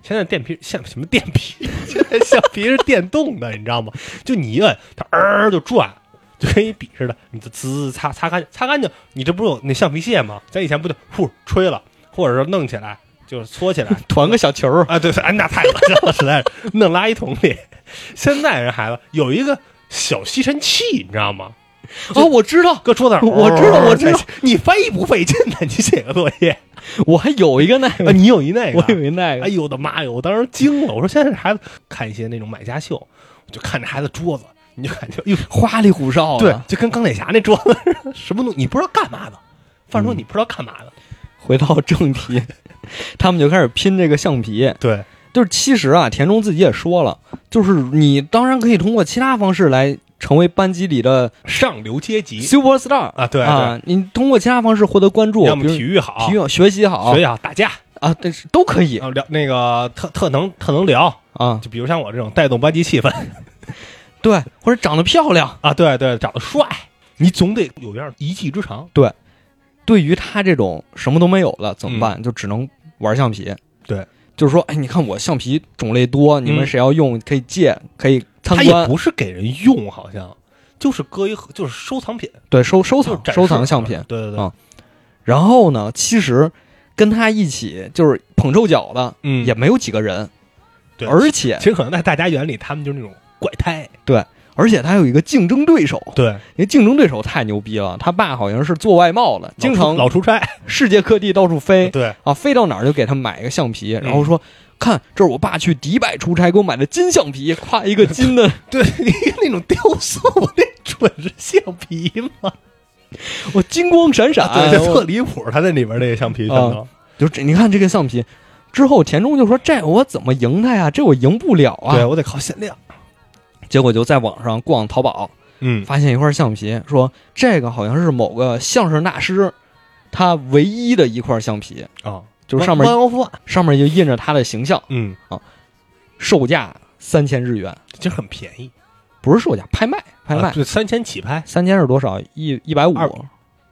现在电皮橡什么电皮？现在橡皮是电动的，你知道吗？就你一摁，它儿就转，就跟一笔似的，你就滋擦擦干擦干净。你这不是有那橡皮屑吗？咱以前不就呼吹了，或者说弄起来就是搓起来 团个小球儿，啊？对，哎，那太恶心了，实在是弄垃圾桶里。现在人孩子有一个小吸尘器，你知道吗？哦，我知道，搁桌子上，我知道我知道哦你翻译不费劲呢，你写个作业我还有一个那 啊，个，你有一那个，我有一那哎个，呦我的妈呀！我当时惊了，我说现在这孩子看一些那种买家秀，我就看这孩子桌子，你就感觉哟，花里胡哨的。，对就跟钢铁侠那桌子似的，什么东你不知道干嘛的，反正说嗯你不知道干嘛的，回到正题，他们就开始拼这个橡皮。对，就是其实啊，田中自己也说了，就是你当然可以通过其他方式来成为班级里的上流阶级 super star 啊，对啊，你通过其他方式获得关注，要么体育好，体育学习好学习好，打架，啊，但是都可以啊聊那个特特能特能聊，啊，就比如像我这种带动班级气氛 对，或者长得漂亮。啊，对对，长得帅，你总得有样一技之长，对对于他这种什么都没有了怎么办？就只能玩橡皮。嗯对，就是说，哎，你看我橡皮种类多，你们嗯谁要用可以借，可以参他也。不是给人用，好像就是搁一盒就是收藏品，对，收收藏收藏橡皮。对对对，啊然后呢，其实跟他一起就是捧臭脚的嗯也没有几个人，对而且其实可能在大家眼里，他们就是那种怪胎。对而且他有一个竞争对手，对，那竞争对手太牛逼了。他爸好像是做外贸的，经常老出差。世界各地到处飞 对，啊，飞到哪儿就给他买一个橡皮，嗯然后说。看，这是我爸去迪拜出差给我买的金橡皮，挎一个金的，对，那种雕塑那准是橡皮吗？我金光闪闪，特离谱。他在里边那个橡皮就这，你看这个橡皮。之后田中就说：“这我怎么赢他呀？这我赢不了啊！”对我得靠限量。结果就在网上逛淘宝，嗯，发现一块橡皮，说这个好像是某个相声大师他唯一的一块橡皮，啊，就是上面上面就印着他的形象，嗯啊，售价三千日元，其实很便宜，不是售价，拍卖拍卖，啊对，三千起拍，三千是多少？一一百五，二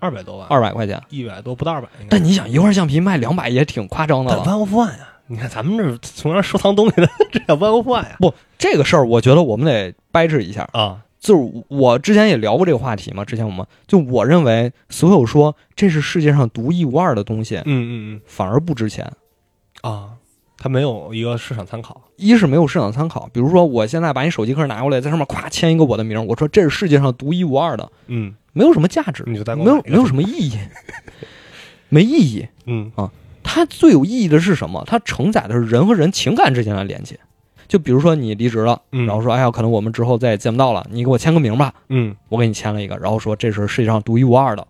二百多万，二百块钱。一百多不到二百。但你想，一块橡皮卖两百也挺夸张的但了。One of One 呀，你看咱们这从那儿收藏东西的，这叫 One of One 呀。不，这个事儿我觉得我们得掰扯一下。啊，就是我之前也聊过这个话题嘛，之前我们就我认为，所有说这是世界上独一无二的东西，嗯嗯嗯反而不值钱。嗯啊，它没有一个市场参考。一是没有市场参考，比如说我现在把你手机壳拿过来，在上面咵签一个我的名，我说这是世界上独一无二的，嗯没有什么价值，你就再没有没有什么意义，没意义。嗯它最有意义的是什么？它承载的是人和人情感之间的连接。就比如说你离职了，嗯然后说，哎呀，可能我们之后再也见不到了，你给我签个名吧，嗯我给你签了一个，然后说这是世界上独一无二的，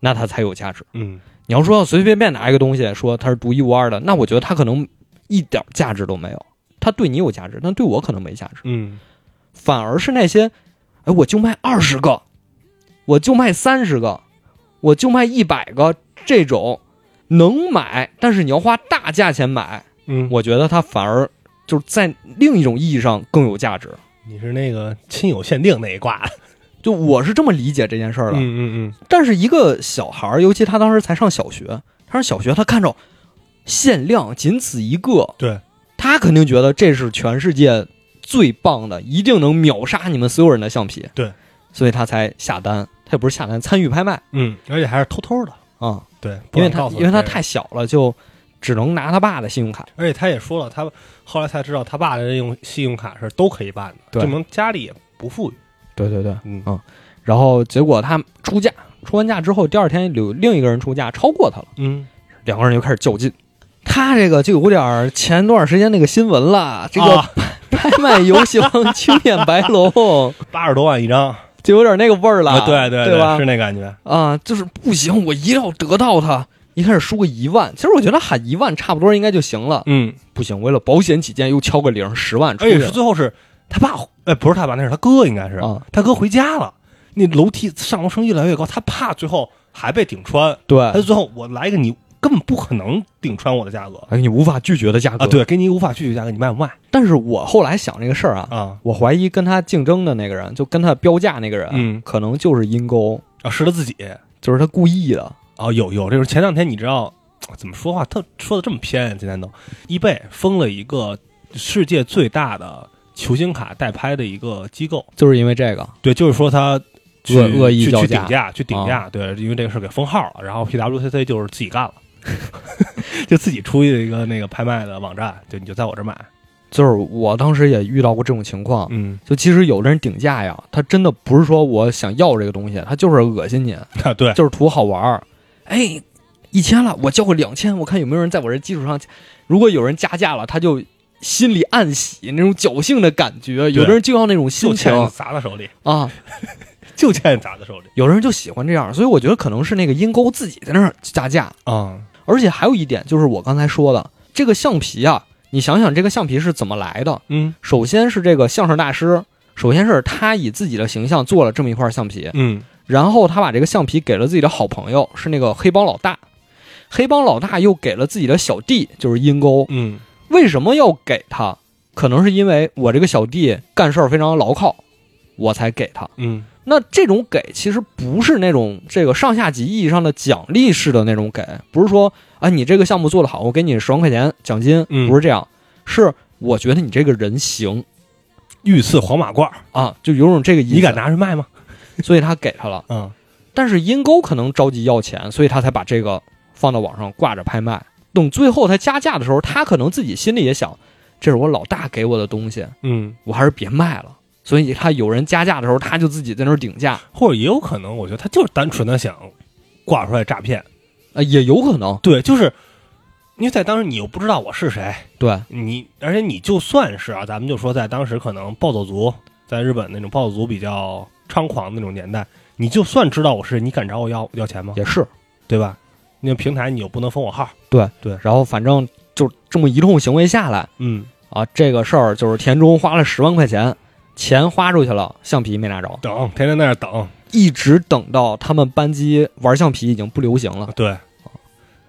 那它才有价值。嗯你要说随随便便拿一个东西说它是独一无二的，那我觉得它可能一点价值都没有。它对你有价值，但对我可能没价值。嗯反而是那些，哎，我就卖二十个，我就卖三十个，我就卖一百个，这种能买，但是你要花大价钱买，嗯，我觉得它反而就是在另一种意义上更有价值。你是那个亲友限定那一挂。就我是这么理解这件事儿的。嗯嗯嗯但是一个小孩儿，尤其他当时才上小学，他上小学，他看着限量仅此一个，对，他肯定觉得这是全世界最棒的，一定能秒杀你们所有人的橡皮。对，所以他才下单，他也不是下单，参与拍卖嗯，而且还是偷偷的。啊、对，因为他因为他太小了，就只能拿他爸的信用卡。而且他也说了，他后来才知道他爸的这用信用卡是都可以办的，证明家里也不富裕。对对对，嗯嗯然后结果他出价，出完价之后，第二天有另一个人出价超过他了，嗯两个人就开始较劲。他这个就有点前段时间那个新闻了，这个啊拍卖游戏王青眼白龙，八十多万一张，就有点那个味儿了，啊对对对吧是？那感觉。啊，就是不行，我一定要得到它。一开始输个一万，其实我觉得喊一万差不多应该就行了。嗯，不行，为了保险起见，又敲个零，十万出而且去了是最后是他爸，哎，不是他爸，那是他哥，应该是啊。他哥回家了，那楼梯上楼声越来越高，他怕最后还被顶穿，对他最后我来一个你根本不可能顶穿我的价格哎，你无法拒绝的价格。啊，，对，给你无法拒绝价格，你卖不卖但是我后来想这个事儿啊，啊？我怀疑跟他竞争的那个人，就跟他标价那个人，嗯可能就是阴沟，啊，是他自己就是他故意的。啊，有有这是。前两天你知道怎么说话？特说的这么偏，今天都，易贝封了一个世界最大的球星卡代拍的一个机构，就是因为这个，对，就是说他去恶恶意去顶价，去顶价，对，因为这个事给封号了，然后 PWCC 就是自己干了，就自己出一个那个拍卖的网站，就你就在我这儿买，就是我当时也遇到过这种情况。嗯，就其实有的人顶价呀，他真的不是说我想要这个东西，他就是恶心你，啊，对，就是图好玩儿。哎，一千了，我交个两千，我看有没有人在我这基础上，如果有人加价了，他就心里暗喜，那种侥幸的感觉。有的人就要那种心就情砸在手里，啊，就欠砸在手里有的人就喜欢这样，所以我觉得可能是那个阴沟自己在那儿加价。啊，而且还有一点就是我刚才说的，这个橡皮啊，你想想这个橡皮是怎么来的？嗯首先是这个相声大师，首先是他以自己的形象做了这么一块橡皮，嗯然后他把这个橡皮给了自己的好朋友，是那个黑帮老大，黑帮老大又给了自己的小弟，就是阴沟。嗯为什么要给他？可能是因为我这个小弟干事儿非常牢靠，我才给他。嗯那这种给其实不是那种这个上下级意义上的奖励式的那种给，不是说啊你这个项目做得好，我给你十万块钱奖金，嗯不是这样，是我觉得你这个人行御赐黄马褂，啊，就有种这个意思。你敢？拿去卖吗？所以他给他了。嗯但是阴沟可能着急要钱，所以他才把这个放到网上挂着拍卖。等最后他加价的时候，他可能自己心里也想，这是我老大给我的东西，嗯，我还是别卖了。所以他有人加价的时候，他就自己在那儿顶价，或者也有可能，我觉得他就是单纯的想挂出来诈骗。啊，也有可能。对，就是因为在当时你又不知道我是谁，对，你而且你就算是啊，咱们就说在当时可能暴走族在日本那种暴走族比较猖狂的那种年代，你就算知道我是，你敢找我要要钱吗？也是。对吧？那平台你又不能封我号，对对然后反正就这么一通行为下来嗯，啊，这个事儿就是田中花了十万块钱，钱花出去了，橡皮没拿着，等，天天在那儿等，一直等到他们班级玩橡皮已经不流行了，对，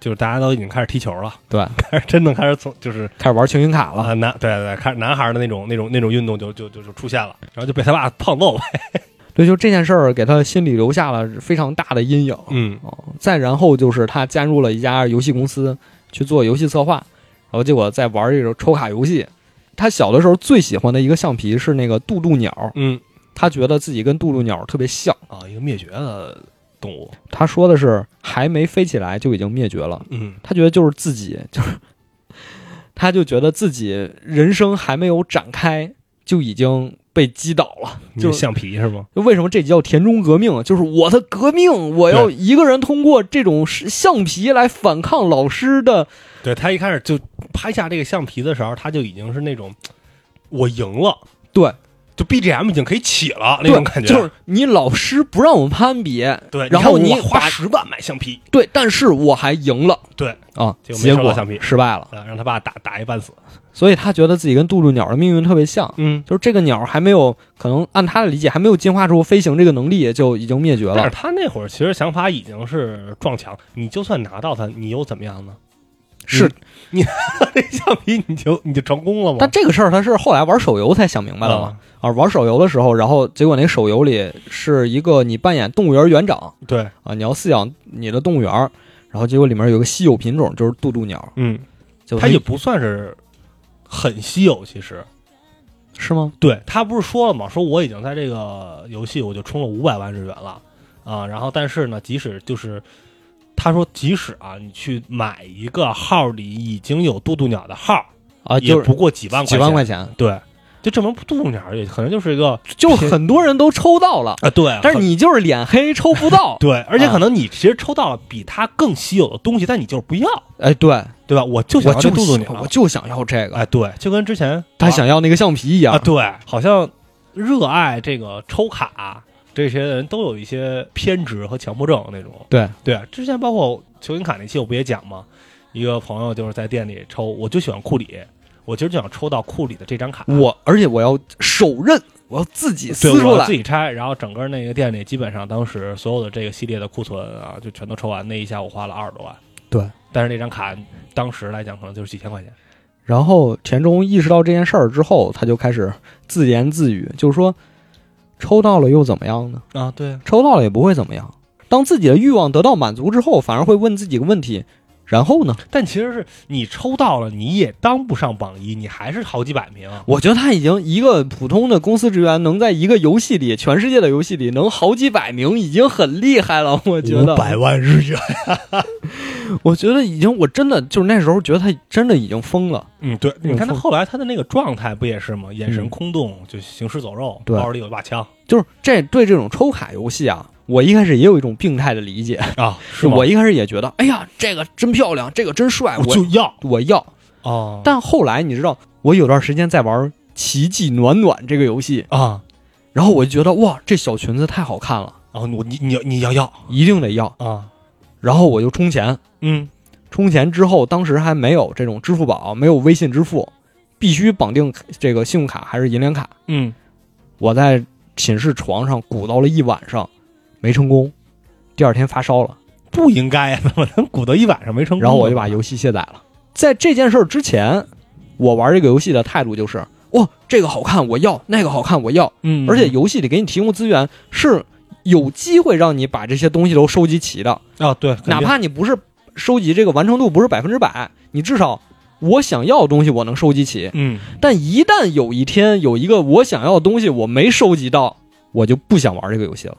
就是大家都已经开始踢球了，对，开始真的开始从就是开始玩球星卡了。啊男对对对，开始男孩的那种那种那种运动就就就就出现了，然后就被他爸胖揍呗，对，就这件事儿给他心里留下了非常大的阴影。嗯哦，再然后就是他加入了一家游戏公司去做游戏策划，然后结果在玩这种抽卡游戏。他小的时候最喜欢的一个橡皮是那个渡渡鸟，嗯他觉得自己跟渡渡鸟特别像。啊，一个灭绝的动物。他说的是还没飞起来就已经灭绝了。嗯他觉得就是自己，就是他就觉得自己人生还没有展开就已经被击倒了。就是橡皮是吗？就为什么这叫田中革命？就是我的革命，我要一个人通过这种橡皮来反抗老师的。对他一开始就拍下这个橡皮的时候，他就已经是那种我赢了，对，就 BGM 已经可以起了那种感觉。就是你老师不让我们攀比，对，然后你花把十万买橡皮，对，但是我还赢了对，啊，结果橡皮失败了，啊，让他爸打打一半死。所以他觉得自己跟渡渡鸟的命运特别像。嗯，就是这个鸟还没有，可能按他的理解还没有进化出飞行这个能力，就已经灭绝了。但是他那会儿其实想法已经是撞墙，你就算拿到它，你又怎么样呢？是，你 那橡皮你就你就成功了吗？但这个事儿他是后来玩手游才想明白的嘛。啊，玩手游的时候，然后结果那手游里是一个你扮演动物园园长对，啊，你要饲养你的动物园，然后结果里面有个稀有品种，就是渡渡鸟，嗯，就它也不算是很稀有，其实。是吗？对他不是说了吗？说我已经在这个游戏我就充了五百万日元了啊，然后但是呢，即使就是他说即使啊，你去买一个号里已经有渡渡鸟的号，啊，就是也不过几万块几万块，钱，对，就证明渡渡鸟也可能就是一个就很多人都抽到了，啊，对，但是你就是脸黑抽不到。对，而且啊可能你其实抽到了比它更稀有的东西，但你就是不要，哎，对，对吧？我就想我就要这渡渡鸟我，就想要这个，哎，对，就跟之前他想要那个橡皮一样啊，。对，好像热爱这个抽卡这些人都有一些偏执和强迫症那种。对对，之前包括球星卡那期我不也讲吗？一个朋友就是在店里抽，我就喜欢库里，我今儿就想抽到库里的这张卡。我而且我要手刃，我要自己撕对，出来自。己拆，然后整个那个店里基本上当时所有的这个系列的库存啊，就全都抽完。那一下我花了二十多万。对，但是那张卡当时来讲可能就是几千块钱。然后田中意识到这件事儿之后，他就开始自言自语，就是说，抽到了又怎么样呢？啊，对，抽到了也不会怎么样。当自己的欲望得到满足之后，反而会问自己个问题：然后呢？但其实是你抽到了，你也当不上榜一，你还是好几百名。我觉得他已经一个普通的公司职员，能在一个游戏里，全世界的游戏里能好几百名，已经很厉害了。我觉得百，万日元。我觉得已经，我真的就是那时候觉得他真的已经疯了。嗯，对，你看他后来他的那个状态不也是吗？眼神嗯空洞，就行尸走肉，对包里有一把枪就是这对这种抽卡游戏啊，我一开始也有一种病态的理解。啊，是我一开始也觉得，哎呀，这个真漂亮，这个真帅，我我就要。我要。哦，但后来你知道，我有段时间在玩《奇迹暖暖》这个游戏，啊，然后我就觉得哇，这小裙子太好看了，然后我你你你要要。一定得要。啊，然后我就充钱，嗯。充钱之后，当时还没有这种支付宝，没有微信支付，必须绑定这个信用卡还是银联卡。嗯，我在寝室床上鼓捣了一晚上，没成功，第二天发烧了，不应该呀，怎么能鼓捣一晚上没成功？然后我就把游戏卸载了。在这件事儿之前，我玩这个游戏的态度就是：哇，这个好看我要，那个好看我要。嗯，而且游戏里给你提供资源是有机会让你把这些东西都收集齐的，啊，对，哪怕你不是收集这个完成度不是百分之百，你至少我想要的东西我能收集齐。嗯但一旦有一天有一个我想要的东西我没收集到，我就不想玩这个游戏了。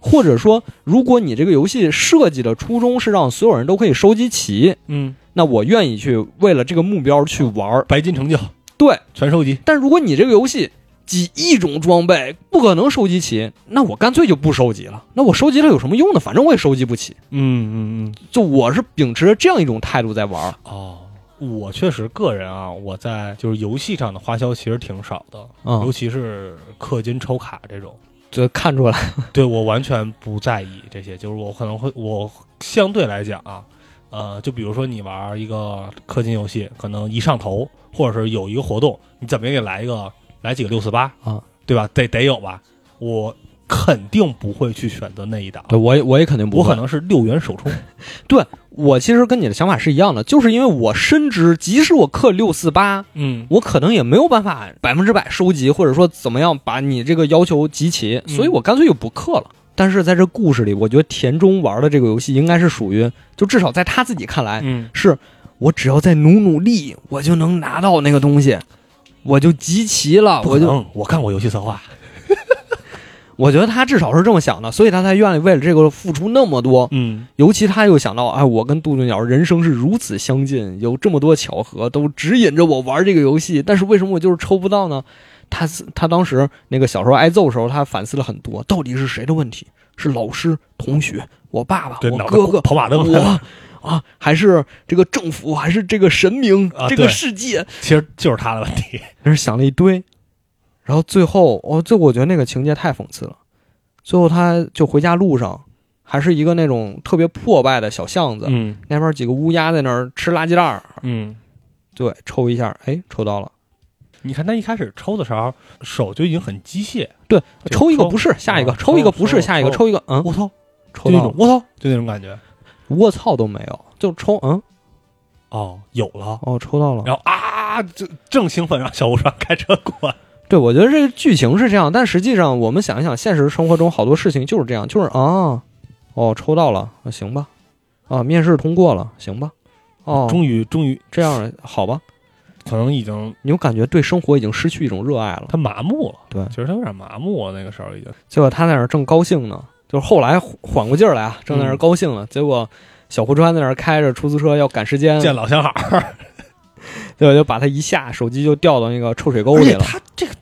哦，或者说，如果你这个游戏设计的初衷是让所有人都可以收集齐，嗯，那我愿意去为了这个目标去玩儿。白金成就对，全收集，但如果你这个游戏几亿种装备不可能收集齐，那我干脆就不收集了。那我收集了有什么用呢？反正我也收集不起。嗯嗯嗯，就我是秉持着这样一种态度在玩儿。哦。我确实个人啊，我在就是游戏上的花销其实挺少的，尤嗯，其是氪金抽卡这种，就看出来，对我完全不在意这些，就是我可能会我相对来讲啊，呃，就比如说你玩一个氪金游戏，可能一上头，或者是有一个活动，你怎么也得来一个来几个六四八啊，对吧？得得有吧？我肯定不会去选择那一档，对我也我也肯定不会。我可能是六元首充，对我其实跟你的想法是一样的，就是因为我深知，即使我氪六四八，嗯。我可能也没有办法百分之百收集，或者说怎么样把你这个要求集齐，嗯。所以我干脆就不氪了。但是在这故事里，我觉得田中玩的这个游戏应该是属于，就至少在他自己看来，嗯。是我只要再努努力，我就能拿到那个东西，我就集齐了，我就不能，我看过游戏策划，我觉得他至少是这么想的，所以他才愿意为了这个付出那么多。嗯，尤其他又想到，哎，我跟杜鹃鸟人生是如此相近，有这么多巧合都指引着我玩这个游戏，但是为什么我就是抽不到呢？他他当时那个小时候挨揍的时候，他反思了很多，到底是谁的问题？是老师、同学、我爸爸、我哥哥、跑马灯我啊，还是这个政府，还是这个神明、这个世界？其实就是他的问题。但是想了一堆，然后最后，哦，最后我觉得那个情节太讽刺了。最后他就回家路上，还是一个那种特别破败的小巷子，嗯那边几个乌鸦在那儿吃垃圾袋儿，嗯，对，抽一下，哎，抽到了，你看他一开始抽的时候，手就已经很机械。对，抽抽一个不是，下一个，啊抽一个不是，下一个，抽抽一个，嗯，我操，抽到了，就那种我操，就那种感觉。我操都没有，就抽，嗯，哦，有了。哦，抽到了。然后啊，就正兴奋，让小吴川开车过来。对，我觉得这个剧情是这样，但实际上我们想一想，现实生活中好多事情就是这样，就是啊，哦，抽到了，啊行吧，啊，面试通过了，行吧，哦，终于，终于，这样好吧，可能已经你就感觉对生活已经失去一种热爱了。他麻木了。对其实他有点麻木了，那个时候已经。结果他在那儿正高兴呢，就是后来缓缓过劲儿来啊，正在那儿嗯高兴了。结果小胡川在那儿开着出租车要赶时间，见老相好，结果就把他一下，手机就掉到那个臭水沟里了。他这个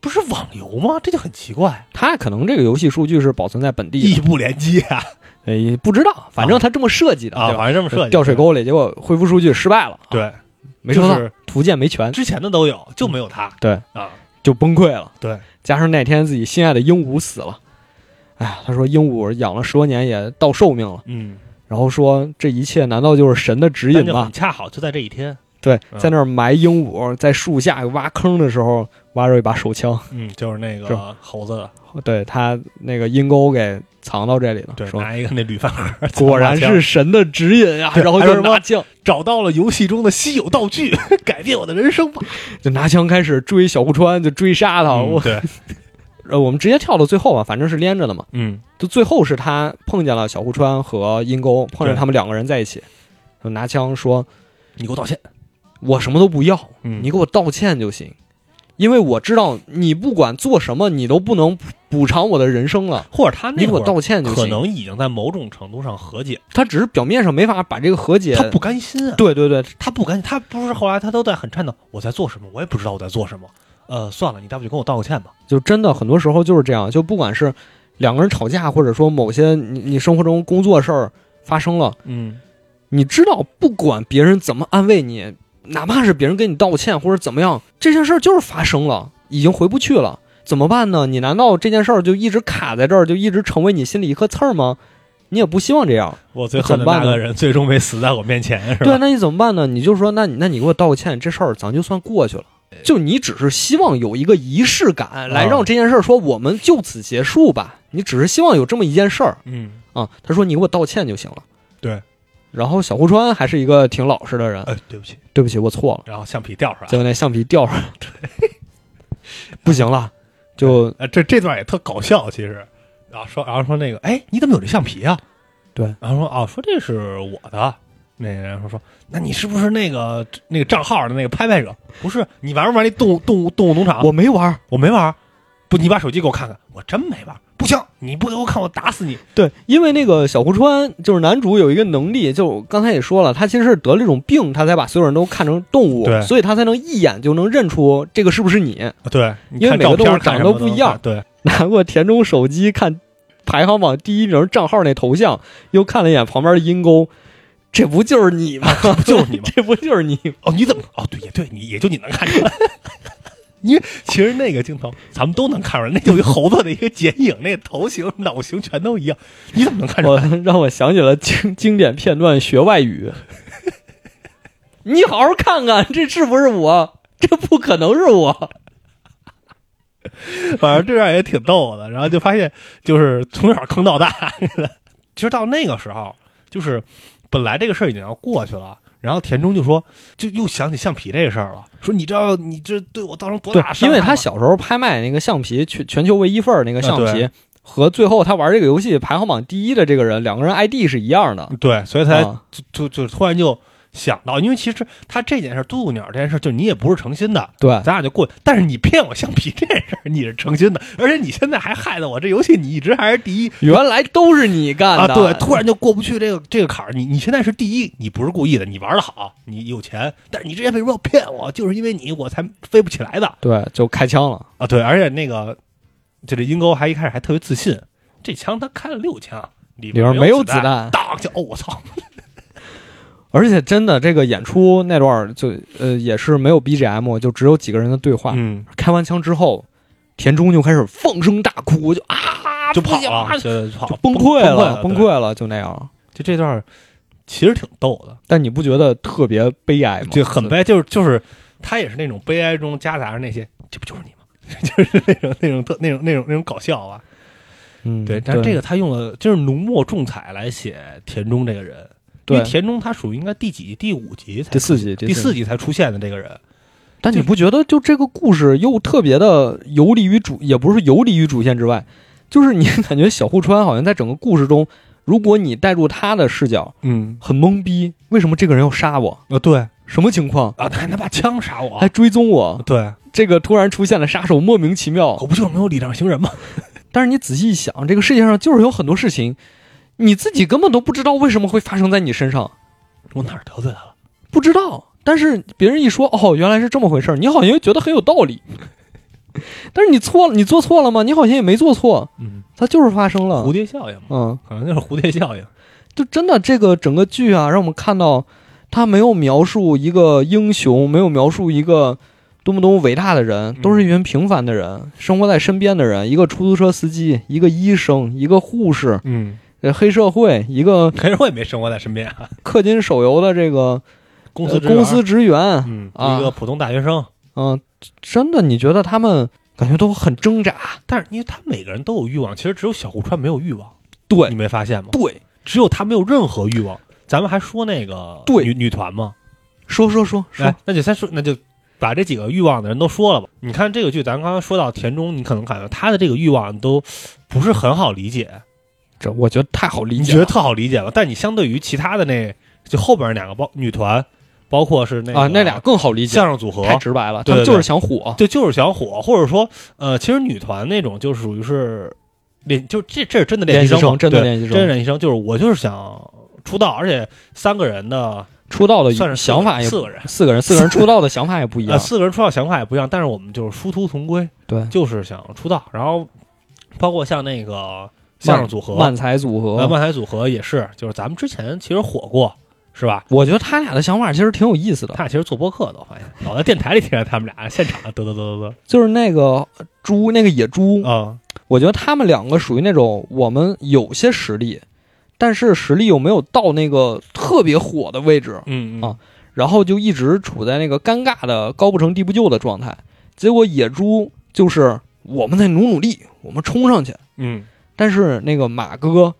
不是网游吗？这就很奇怪，他可能这个游戏数据是保存在本地的，异步联机啊呃，不知道，反正他这么设计的，啊？反正这么设计，掉水沟里，结果恢复数据失败了，啊，对，没收到，就是图鉴没全，之前的都有，就没有他。对啊，就崩溃了。对，加上那天自己心爱的鹦鹉死了，哎呀，他说鹦鹉养了十多年也到寿命了，嗯，然后说这一切难道就是神的指引吗？恰好就在这一天，对，嗯。在那儿埋鹦鹉，在树下挖坑的时候，挖着一把手枪，嗯，就是那是。个猴子，对他那个阴沟给藏到这里了，对，说拿一个那铝饭盒，果然是神的指引呀、对然后就拿枪，找到了游戏中的稀有道具，改变我的人生吧。就拿枪开始追小户川，就追杀他。我嗯对，呃，我们直接跳到最后吧，反正是连着的嘛。嗯。就最后是他碰见了小户川和阴沟，碰见他们两个人在一起，就拿枪说你给我道歉。：“我什么都不要，嗯你给我道歉就行，因为我知道你不管做什么，你都不能补偿我的人生了。或者他你给我那会儿道歉就行。可能已经在某种程度上和解，他只是表面上没法把这个和解。他不甘心啊，对对对，他不甘心，他不是后来他都在很颤抖，我在做什么，我也不知道我在做什么。呃，算了，你大不就跟我道个歉吧。就真的很多时候就是这样，就不管是两个人吵架，或者说某些你你生活中工作事儿发生了，嗯，你知道，不管别人怎么安慰你，哪怕是别人跟你道歉或者怎么样，这件事儿就是发生了，已经回不去了，怎么办呢？你难道这件事儿就一直卡在这儿，就一直成为你心里一颗刺儿吗？你也不希望这样，我最恨的那个人最终没死在我面前，是吧？对，那你怎么办呢？你就说，那你那你给我道个歉，这事儿咱就算过去了。就你只是希望有一个仪式感，来让这件事儿说我们就此结束吧。你只是希望有这么一件事儿嗯，啊。他说你给我道歉就行了。对。然后小户川还是一个挺老实的人，哎，对不起，对不起，我错了。然后橡皮掉出来结果那橡皮掉出来，不行了，就哎，这这段也特搞笑，其实。然后说，然后说那个，哎，你怎么有这橡皮啊？对。然后说，哦，说这是我的。那个人说说，那你是不是那个那个账号的那个拍卖者？不是，你玩不玩那动物动物动物农场？我没玩。我没玩。不，你把手机给我看看，我真没玩。不行，你不给我看，我打死你。对，因为那个小户川就是男主有一个能力，就刚才也说了，他其实是得了一种病，他才把所有人都看成动物对，所以他才能一眼就能认出这个是不是你。对，你因为每个动物长得都不一样对，拿过田中手机看排行榜第一名账号那头像，又看了一眼旁边的阴沟，这不就是你吗？不就是你吗？这不就是你？哦，你怎么？哦，对，也对你也就你能看出来。因为其实那个镜头咱们都能看出来，那有一猴子的一个剪影，那个头型、脑型全都一样，你怎么能看出我来？让我想起了经经典片段学外语。你好好看看，这是不是我？这不可能是我。反正这样也挺逗的。然后就发现，就是从小坑到大。其实到那个时候，就是本来这个事儿已经要过去了，然后田中就说，就又想起橡皮这个事儿了，说你知道你这对我造成多对大，伤害？因为他小时候拍卖那个橡皮全全球唯一份儿那个橡皮和最后他玩这个游戏排行榜第一的这个人，两个人 ID 是一样的。对，所以才啊就就就突然就想到，因为其实他这件事，渡渡鸟这件事，就你也不是诚心的，对，咱俩就过。但是你骗我橡皮这件事，你是诚心的，而且你现在还害得我这游戏你一直还是第一原来都是你干啊！的，对，突然就过不去这个这个坎儿。你你现在是第一，你不是故意的，你玩的好，你有钱，但是你之前为什么要骗我？就是因为你我才飞不起来的对，就开枪了。啊！对，而且那个就这鹰钩还一开始还特别自信，这枪他开了六枪，里里面没有子弹，弹当就哦我操！而且真的，这个演出那段就呃也是没有 BGM，就只有几个人的对话。嗯，开完枪之后，田中就开始放声大哭，就啊就跑了，就跑就崩溃溃了，崩崩溃了，就那样。就这段其实挺逗的，但你不觉得特别悲哀吗？就很悲，就是就是他也是那种悲哀中夹杂着那些，这不就是你吗？就是那种那种特那种那种那种搞笑啊。嗯，对，但是这个他用了就是浓墨重彩来写田中这个人，因对为田中他属于应该第几第五集才第四集，第四集。才出现的这个人，但你不觉得就这个故事又特别的游离于主，也不是游离于主线之外，就是你 感觉小户川好像在整个故事中，如果你带入他的视角，嗯，很懵逼，为什么这个人要杀我？啊对什么情况？啊，他还拿把枪杀我还，追踪我？对，这个突然出现了杀手莫名其妙。我不就是没有礼让行人吗？但是你仔细一想，这个世界上就是有很多事情，你自己根本都不知道为什么会发生在你身上，我哪儿得罪他了？不知道。但是别人一说，哦，原来是这么回事儿，你好像又觉得很有道理。但是你错了，你做错了吗？你好像也没做错，嗯，它就是发生了蝴。蝶效应嘛，嗯，可能就是蝴蝶效应。就真的这个整个剧啊，让我们看到，他没有描述一个英雄，没有描述一个多么多么伟大的人，嗯都是一群平凡的人，生活在身边的人，一个出租车司机，一个医生，一个护士，嗯，呃，黑社会，一个 黑社会也没生活在身边啊，氪金手游的这个 公司呃公司，职员，嗯，啊一个普通大学生，嗯、真的，你觉得他们感觉都很挣扎？但是因为他们每个人都有欲望，其实只有小户川没有欲望，对你没发现吗？对，只有他没有任何欲望。咱们还说那个对女女团吗？说说说说来，，那就先说，那就把这几个欲望的人都说了吧。你看这个剧，咱刚刚说到田中，你可能感觉他的这个欲望都不是很好理解，这我觉得太好理你解了觉得特好理解了。但你相对于其他的那就后边两个包女团，包括是那个啊，那俩更好理解，相声组合，太直白了，对对他们就是想火。对，就是想火，或者说呃，其实女团那种就属于是练，就这这是真的练习生真的练习生真的练习生，就是我就是想出道，而且三个人的出道的算是想法也四个人。四个人，四个人出道的想法也不一呃，样。四个人出道想法也不一样，但是我们就是殊途同归，对，就是想出道。然后包括像那个相声组合、漫才组合，呃漫才组合也是，就是咱们之前其实火过，是吧？我觉得他俩的想法其实挺有意思的。他俩其实做播客的，我发现老在电台里听见他们俩现场嘚嘚嘚嘚嘚就是那个猪，那个野猪，嘚啊，我觉得他们两个属于那种我们有些实力，但是实力又没有到那个特别火的位置，嗯啊然后就一直处在那个尴尬的高不成低不就的状态。结果野猪就是我们再努努力，我们冲上去。嗯，但是那个马哥，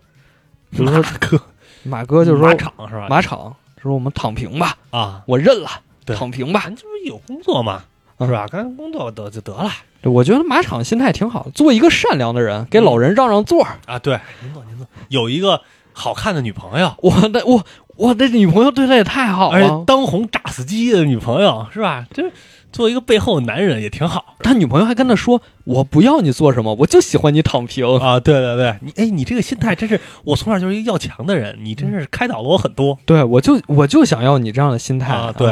就是说哥马哥就是说马场是吧？马场说我们躺平吧，啊，我认了，对躺平吧。咱这不是有工作吗？嗯是吧？干工作得就得了我觉得马场心态挺好，做一个善良的人，给老人让让座儿。啊！对，您坐您坐，有一个好看的女朋友，我的我我的女朋友对他也太好了而且了，当红炸死鸡的女朋友是吧？这做一个背后的男人也挺好他女朋友还跟他说：“我不要你做什么，我就喜欢你躺平。啊！对对对，你哎，你这个心态真是，我从小就是一个要强的人，你真是开导了我很多。对我就我就想要你这样的心态啊对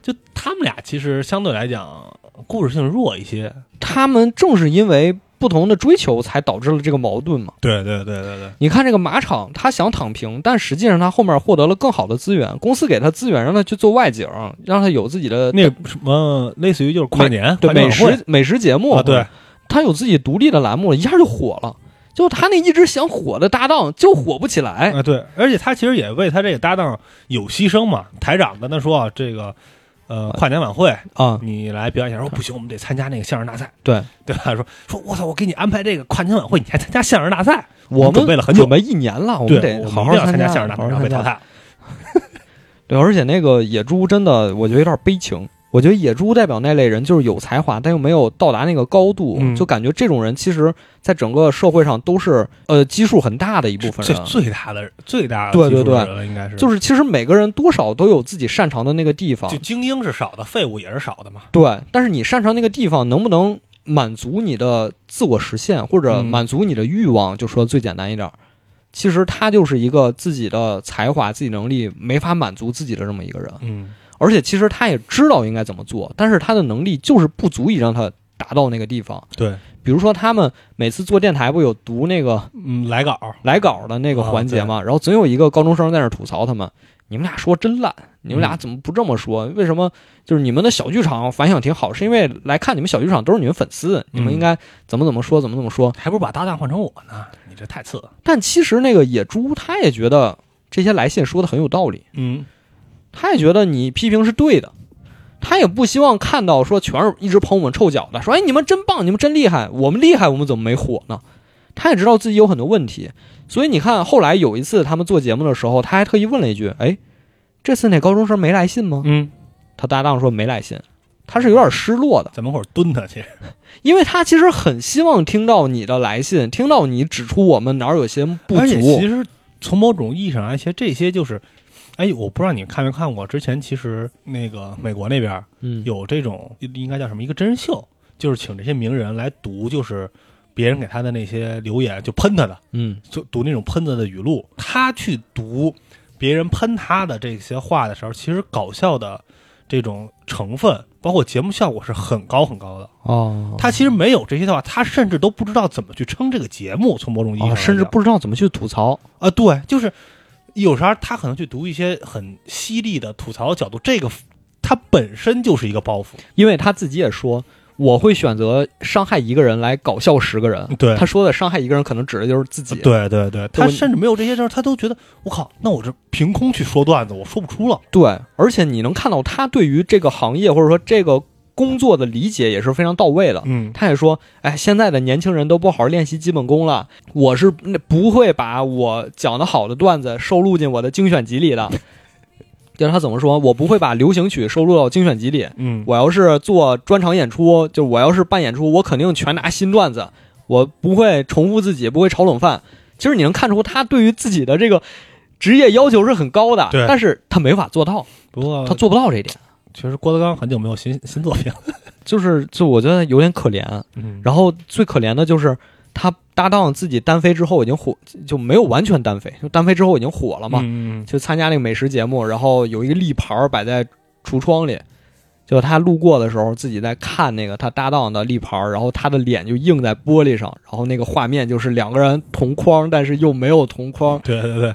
就他们俩其实相对来讲故事性弱一些。他们正是因为不同的追求，才导致了这个矛盾嘛。对对对对对，你看这个马场，他想躺平，但实际上他后面获得了更好的资源，公司给他资源，让他去做外景，让他有自己的那什么类似于就是跨年对美食美食节目啊，对，他有自己独立的栏目，一下就火了。就他那一直想火的搭档就火不起来，啊，对，而且他其实也为他这个搭档有牺牲嘛。台长跟他说啊，这个呃跨年晚会啊，你来表演一下，说不行，我们得参加那个相声大赛，对 对吧？说说我操，我给你安排这个跨年晚会，你还参加相声大赛？我们准备了很久准备一年了，我们，得好好参加加相声大赛，然后被淘汰。对，而且那个野猪真的，我觉得有点悲情。我觉得野猪代表那类人就是有才华，但又没有到达那个高度，嗯就感觉这种人其实在整个社会上都是呃基数很大的一部分最人。最大的最大的对对对应该是就是其实每个人多少都有自己擅长的那个地方就，精英是少的，废物也是少的嘛。对。但是你擅长那个地方能不能满足你的自我实现，或者嗯满足你的欲望？就说最简单一点儿，其实他就是一个自己的才华、自己能力没法满足自己的这么一个人。嗯而且其实他也知道应该怎么做，但是他的能力就是不足以让他达到那个地方。对，比如说他们每次做电台不有读那个嗯，来稿，来稿的那个环节啊嘛，然后总有一个高中生在那吐槽他们，你们俩说真烂，你们俩怎么不这么说？为什么就是你们的小剧场反响挺好，是因为来看你们小剧场都是你们粉丝，你们应该怎么怎么说，怎么怎么说。还不如把搭档换成我呢？你这太次了。但其实那个野猪他也觉得这些来信说的很有道理，嗯，他也觉得你批评是对的，他也不希望看到说全是一直捧我们臭脚的，说哎你们真棒，你们真厉害，我们厉害，我们怎么没火呢？他也知道自己有很多问题，所以你看后来有一次他们做节目的时候，他还特意问了一句，哎，这次那高中生没来信吗？嗯，他搭档说没来信，他是有点失落的，在门口蹲他去。因为他其实很希望听到你的来信，听到你指出我们哪儿有些不而且其。实从某种意义上来说，这些就是，哎，我不知道你看没看过，之前其实那个美国那边嗯，有这种应该叫什么一个真人秀，就是请这些名人来读，就是别人给他的那些留言，就喷他的，嗯就读那种喷子的语录，他去读别人喷他的这些话的时候，其实搞笑的这种成分，包括节目效果是很高很高的。哦，他其实没有这些的话，他甚至都不知道怎么去撑这个节目。从某种意义上哦，甚至不知道怎么去吐槽。啊，对，就是有时候他可能去读一些很犀利的吐槽角度，这个他本身就是一个包袱。因为他自己也说，我会选择伤害一个人来搞笑十个人。对他说的伤害一个人，可能指的就是自己。对对对，他甚至没有这些事儿，他都觉得我靠，那我这凭空去说段子，我说不出了。对，而且你能看到他对于这个行业或者说这个工作的理解也是非常到位的。嗯，他也说，哎，现在的年轻人都不好好练习基本功了，我是那不会把我讲的好的段子收录进我的精选集里的。就是他怎么说，我不会把流行曲收录到精选集里。嗯，我要是做专场演出，就我要是办演出，我肯定全拿新段子，我不会重复自己，不会炒冷饭。其实你能看出他对于自己的这个职业要求是很高的，但是他没法做到，不过他做不到这一点，其实郭德纲很久没有新新作品了。就是就我觉得有点可怜。嗯然后最可怜的就是他搭档自己单飞之后已经火，就没有完全单飞，就单飞之后已经火了嘛，嗯嗯就参加那个美食节目，然后有一个立牌儿摆在橱窗里，就他路过的时候自己在看那个他搭档的立牌儿，然后他的脸就映在玻璃上，然后那个画面就是两个人同框，但是又没有同框，对对对，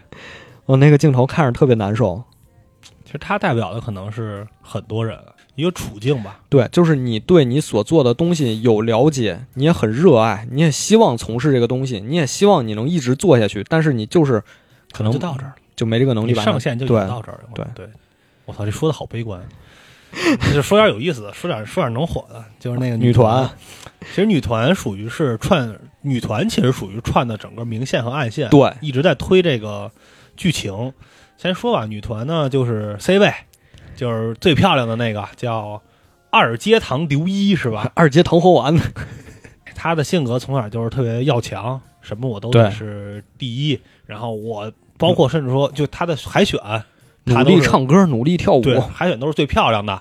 我，那个镜头看着特别难受。其实他代表的可能是很多人一个处境吧。对，就是你对你所做的东西有了解，你也很热爱，你也希望从事这个东西，你也希望你能一直做下去，但是你就是可能就到这儿了，就没这个能力你把它上限就到这儿了。对对，我操，这说的好悲观。就说点有意思的，说点说点能火的，就是那个女团团。其实女团属于是串，女团其实属于串的整个明线和暗线，对一直在推这个剧情。先说吧，女团呢就是 C 位，就是最漂亮的那个叫二阶堂刘一，是吧？二阶堂红丸，她的性格从小就是特别要强，什么我都得是第一。然后我包括甚至说，就她的海选，努力她都是唱歌，努力跳舞，对，海选都是最漂亮的。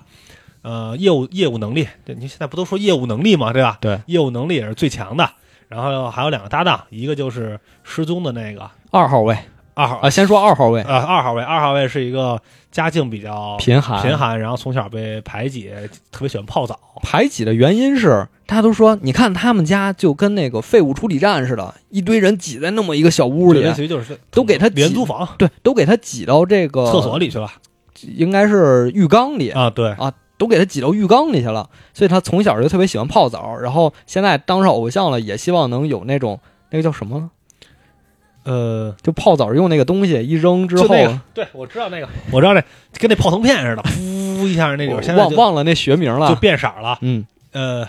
呃，业务业务能力，对，你现在不都说业务能力嘛？对吧？对，业务能力也是最强的。然后还有两个搭档，一个就是失踪的那个二号位二号啊，先说二号位，啊二号位，二号位是一个家境比较贫寒，贫寒，然后从小被排挤，特别喜欢泡澡。排挤的原因是，大家都说，你看他们家就跟那个废物处理站似的，一堆人挤在那么一个小屋里就类，似于就是都给他挤廉租房对，都给他挤到这个厕所，里去了应该是浴缸里，啊，对啊，都给他挤到浴缸里去了。所以他从小就特别喜欢泡澡，然后现在当上偶像了，也希望能有那种那个叫什么呢？呃，就泡澡用那个东西一扔之后，那个，对我知道那个，我知道那跟那泡腾片似的，噗一下那种，我现在忘忘了那学名了就。变色了。嗯，呃，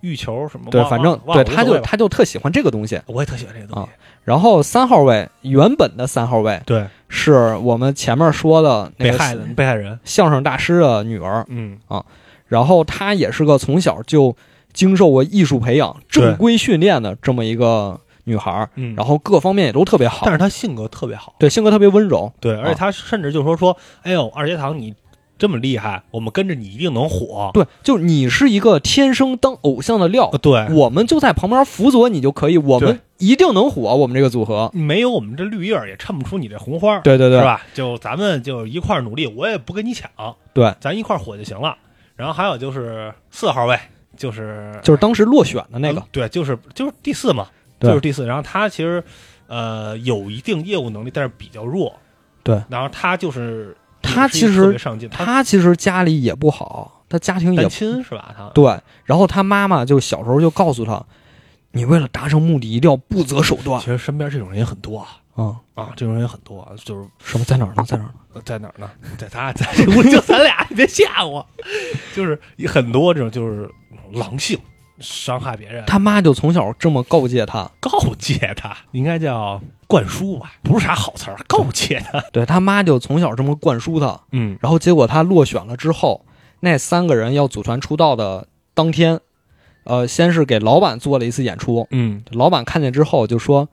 玉球什么，对，反正对他就他就特喜欢这个东西。我也特喜欢这个东西。然后三号位原本的三号位对，是我们前面说的那个被害的被害人，相声大师的女儿，嗯啊，然后她也是个从小就经受过艺术培养、正规训练的这么一个女孩儿，嗯。然后各方面也都特别好。但，是她性格特别好，对性格特别温柔。对，而且她甚至就说说，哎呦，二阶堂你这么厉害，我们跟着你一定能火。对，就你是一个天生当偶像的料呃，对，我们就在旁边辅佐你就可以，我们一定能火。我们这个组合，没有我们这绿叶儿也衬不出你这红花儿，对对对。是，吧？就咱们就一块儿努力，我也不跟你抢，对，咱一块儿火就行了。然后还有就是四号位，就是就是当时落选的那个。嗯，对，就是就是第四嘛，对就是第四。然后他其实呃有一定业务能力，但是比较弱。对，然后他就是他其实特别上进，他他其实家里也不好，他家庭也单亲是吧？他对，然后他妈妈就小时候就告诉他，你为了达成目的一定要不择手段其实身边这种人也很多啊。啊、啊，这种人也很多啊，就是什么在哪儿呢？在哪儿在哪儿呢？在咱在这屋里就咱俩，你别吓我。就是很多这种就是狼性，伤害别人，他妈就从小这么告诫他，告诫他，应该叫灌输吧，不是啥好词儿，告诫他。对他妈就从小这么灌输他，嗯然后结果他落选了之后，那三个人要组团出道的当天，呃，先是给老板做了一次演出，嗯，老板看见之后就说，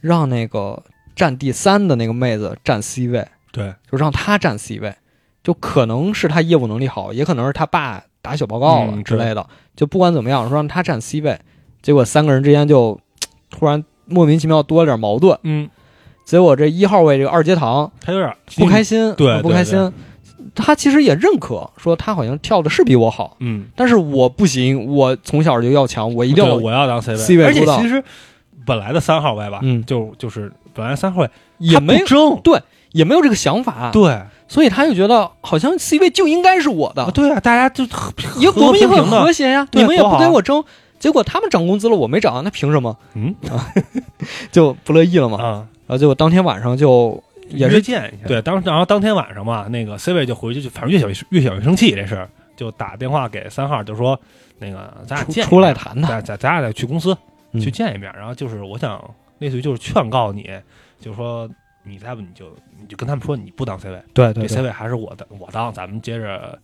让那个站第三的那个妹子站 C 位，对，就让她站 C 位，就可能是他业务能力好，也可能是他爸打小报告了嗯之类的，就不管怎么样，说让他站 C 位，结果三个人之间就突然莫名其妙多了点矛盾，嗯，结果这一号位这个二阶堂他有点不开心，对不开心。他其实也认可，说他好像跳的是比我好，嗯，但是我不行，我从小就要强，我一一定要我要当 C 位 C 位而且其实本来的三号位吧，嗯就就是本来三号位也没争，也没有这个想法，对。所以他就觉得好像 C 位就应该是我的。啊，，对啊，大家就和 也我们也很和谐呀，对你们也不给我争，结果他们涨工资了，我没涨，那凭什么？嗯？就不乐意了嘛。啊，然后结果当天晚上就也是约见一下。对，当然后当天晚上嘛，那个 C 位就回去就反正越想越越想越生气这事儿，就打电话给三号，就说那个咱俩出见出来谈谈，咱咱咱俩得去公司嗯。去见一面，然后就是我想类似于就是劝告你，就是说你再不你就你就跟他们说你不当 C 位，这对对 C，位还是我的我当，咱们接着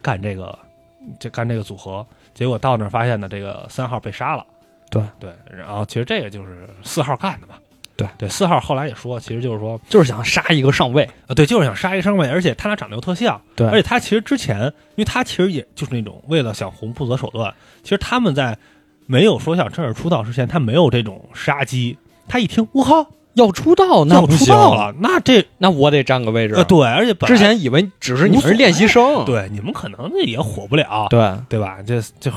干这个这干这个组合。结果到那儿发现呢，这个三号被杀了。对对，然后其实这个就是四号干的嘛。对对，四号后来也说，其实就是说，就是想杀一个上位，啊，对，就是想杀一个上位，而且他俩长得又特像，对而且他其实之前，因为他其实也就是那种为了想红不择手段，其实他们在没有说想正式出道之前，他没有这种杀机。他一听，我靠，要出道那要出不行道了，那这那我得占个位置。呃对，而且本来之前以为只是你们是练习生，对你们可能也火不了，对，对吧？这这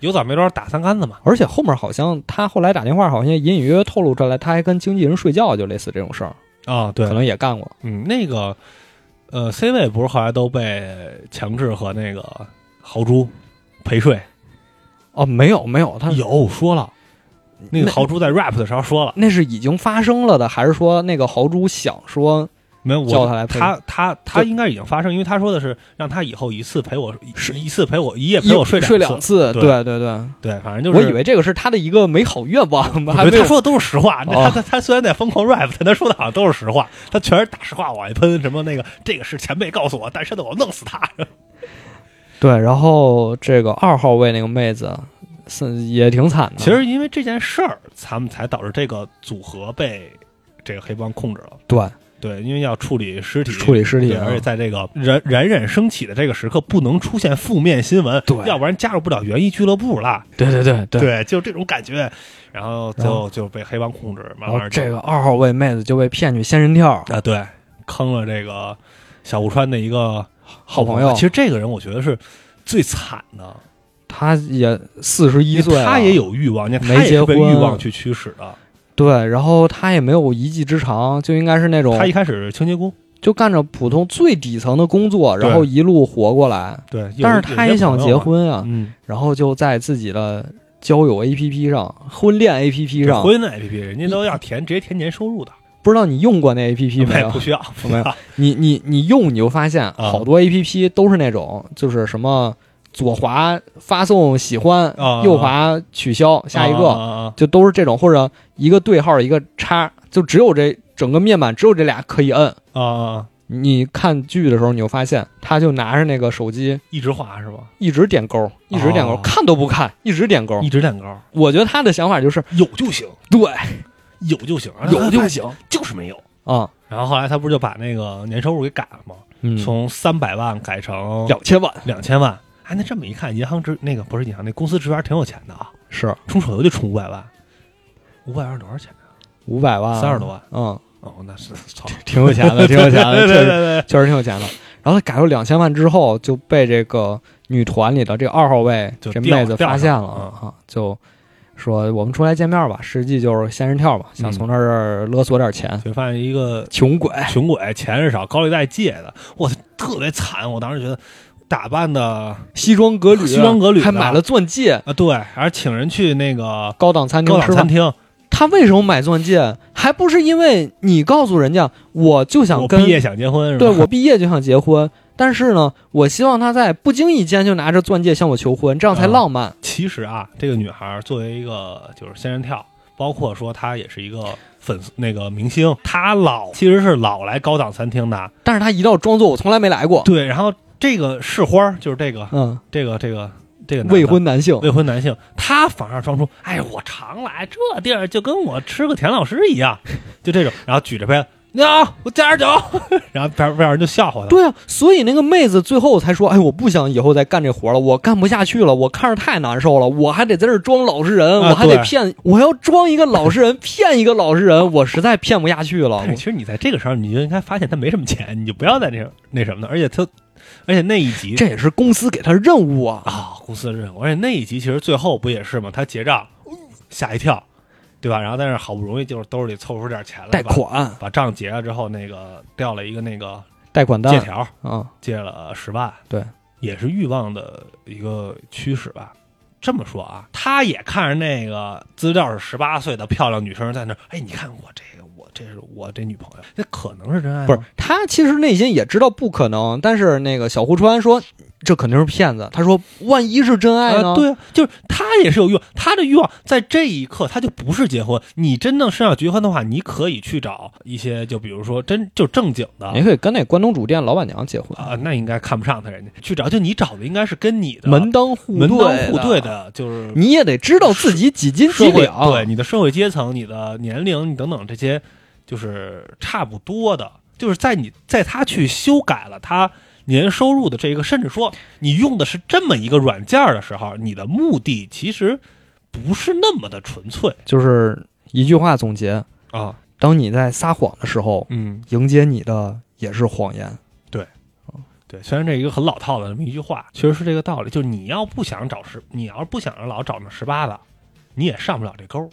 有枣没枣打三竿子嘛。而且后面好像他后来打电话，好像隐隐约约透露出来，他还跟经纪人睡觉，就类似这种事儿，啊，对可，能也干过。嗯，那个呃，C 位不是后来都被强制和那个豪猪陪睡？哦，没有没有，他有说了，那个豪猪在 rap 的时候说了，那是已经发生了的，还是说那个豪猪想说没有我叫他来陪他他他应该已经发生，因为他说的是让他以后一次陪我是一次陪我一夜陪我睡睡两两次？对对对对，对，反正就是我以为这个是他的一个美好愿望吧，他说的都是实话。哦他他他虽然在疯狂 rap，但他说的好像都是实话。他全是大实话往外喷，什么那个这个是前辈告诉我，但是呢，我弄死他。对。然后这个二号位那个妹子是也挺惨的，其实因为这件事儿，他们才导致这个组合被这个黑帮控制了。对对，因为要处理尸体，处理尸体而且在这个冉冉冉升起的这个时刻，不能出现负面新闻，对要不然加入不了园艺俱乐部了。对对对对。对，就这种感觉，然后最后就被黑帮控制，慢然后慢就这个二号位妹子就被骗去仙人跳，啊，对，坑了这个小户川的一个好朋友其实这个人我觉得是最惨的，她也四十一岁他也有欲望，没结婚。欲望去驱使的。对，然后他也没有一技之长，就应该是那种他一开始是清洁工，就干着普通最底层的工作，然后一路活过来。对，有但是他也想结，婚啊，然后就在自己的交友 APP 上、婚恋 APP 上，婚恋 APP 人家都要填直接填年收入的，不知道你用过那 APP 没有不？需要，不没有。你你你用你就发现好多 APP 都是那种就是什么左滑发送喜欢，啊右滑取消，下一个，就都是这种，或者一个对号一个叉，就只有这整个面板只有这俩可以摁。啊！你看剧的时候，你就发现他就拿着那个手机一直滑是吧？一直点勾，一直点勾，哦看都不看，一直点勾一。直点勾，我觉得他的想法就是有就行，对，有就行，有就行，就是没有。啊，然后后来他不是就把那个年收入给改了吗？嗯，从三百万改成两千万两千万。哎，那这么一看，银行职那个不是银行，那公司职员挺有钱的啊，是充手游就充五百万，五百万多少钱啊？五百万，三十多万。嗯，哦，那是 操，挺有钱的，挺有钱的，对确实对对，确实挺有钱的。然后他改到两千万之后，就被这个女团里的这个二号位就这妹子发现了了啊，就说我们出来见面吧，实际就是仙人跳吧，想嗯从这儿勒索点钱，就发现一个穷鬼。穷鬼，钱是少，高利贷借的，我特别惨。我当时觉得打扮的西装革履，西装革履的还买了钻戒，啊，对，还是请人去那个高档餐厅吃饭。档餐厅，他为什么买钻戒？还不是因为你告诉人家，我就想跟我毕业想结婚？对我毕业就想结婚，但是呢，我希望他在不经意间就拿着钻戒向我求婚，这样才啊浪漫。其实啊，这个女孩作为一个就是仙人跳，包括说她也是一个粉丝那个明星，她老其实是老来高档餐厅的。但是她一定要装作我从来没来过。对，然后这个是花儿就是这个嗯，这个这个这个未婚男性，未婚男性，他反而装出，哎，我常来这地儿，就跟我吃个田老师一样，就这种，然后举着杯，你好，我加点酒，然后边边上人就笑话他。对啊，所以那个妹子最后才说：“哎，我不想以后再干这活了，我干不下去了，我看着太难受了，我还得在这儿装老实人，啊我还得对。骗，我要装一个老实人，骗一个老实人，我实在骗不下去了。其实你在这个时候，你就应该发现他没什么钱，你就不要在那那什么的，而且他，而且那一集这也是公司给他任务啊。啊，公司的任务，而且那一集其实最后不也是吗？他结账吓一跳，对吧？然后但是好不容易就是兜里凑出点钱来，贷款，把账结了之后，那个掉了一个那个贷款单借条，啊，借了十万，对，也是欲望的一个驱使吧。这么说啊，他也看着那个资料是十八岁的漂亮女生在那，哎，你看我这个，我这是我这女朋友，那可能是真爱吗？不是他其实内心也知道不可能，但是那个小户川说这肯定是骗子。他说万一是真爱呢？啊，对啊，就是他也是有欲望，他的欲望在这一刻他就不是结婚。你真正是要结婚的话，你可以去找一些，就比如说真就正经的你可以跟那关东煮店老板娘结婚，啊，那应该看不上他人家去找，就你找的应该是跟你的门当户门当对户对的，就是你也得知道自己几斤几两。对你的社会阶层、你的年龄、你等等这些，就是差不多的。就是在你在他去修改了他年收入的这个，甚至说你用的是这么一个软件的时候，你的目的其实不是那么的纯粹就是一句话总结：啊。当你在撒谎的时候，嗯，迎接你的也是谎言。对，虽然这一个很老套的这么一句话，确实是这个道理。就是你要不想找十，你要是不想让老找那十八的，你也上不了这钩，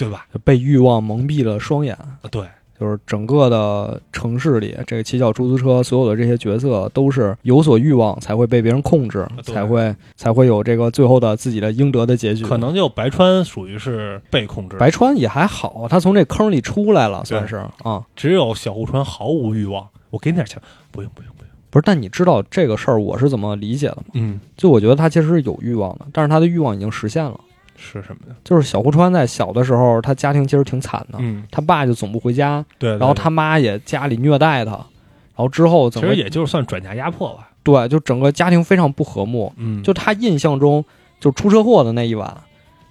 对，吧？被欲望蒙蔽了双眼。啊，对，就是整个的城市里，这个骑脚出租车所有的这些角色都是有所欲望，才会被别人控制，对才会才会有这个最后的自己的应得的结局。可能就白川属于是被控制，白川也还好，他从这坑里出来了，算是啊。只有小户川毫无欲望。我给你点钱，不用不用不用。不是，但你知道这个事儿我是怎么理解的吗？嗯，就我觉得他其实是有欲望的，但是他的欲望已经实现了。是什么呀？就是小户川在小的时候，他家庭其实挺惨的，嗯，他爸就总不回家，对。对然后他妈也家里虐待他，然后之后其怎么实也就是算转嫁压迫吧。对，就整个家庭非常不和睦。嗯就他印象中，就出车祸的那一晚，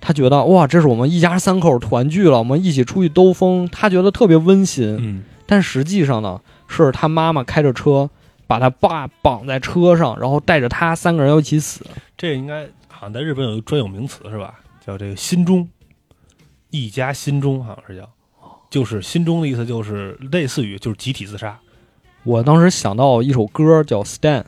他觉得哇，这是我们一家三口团聚了，我们一起出去兜风，他觉得特别温馨。嗯，但实际上呢，是他妈妈开着车把他爸绑在车上，然后带着他三个人要一起死。这应该好像在日本有一个专有名词是吧？叫这个心中，一家心中好像是叫，就是心中的意思就是类似于就是集体自杀，我当时想到一首歌叫《Stand》，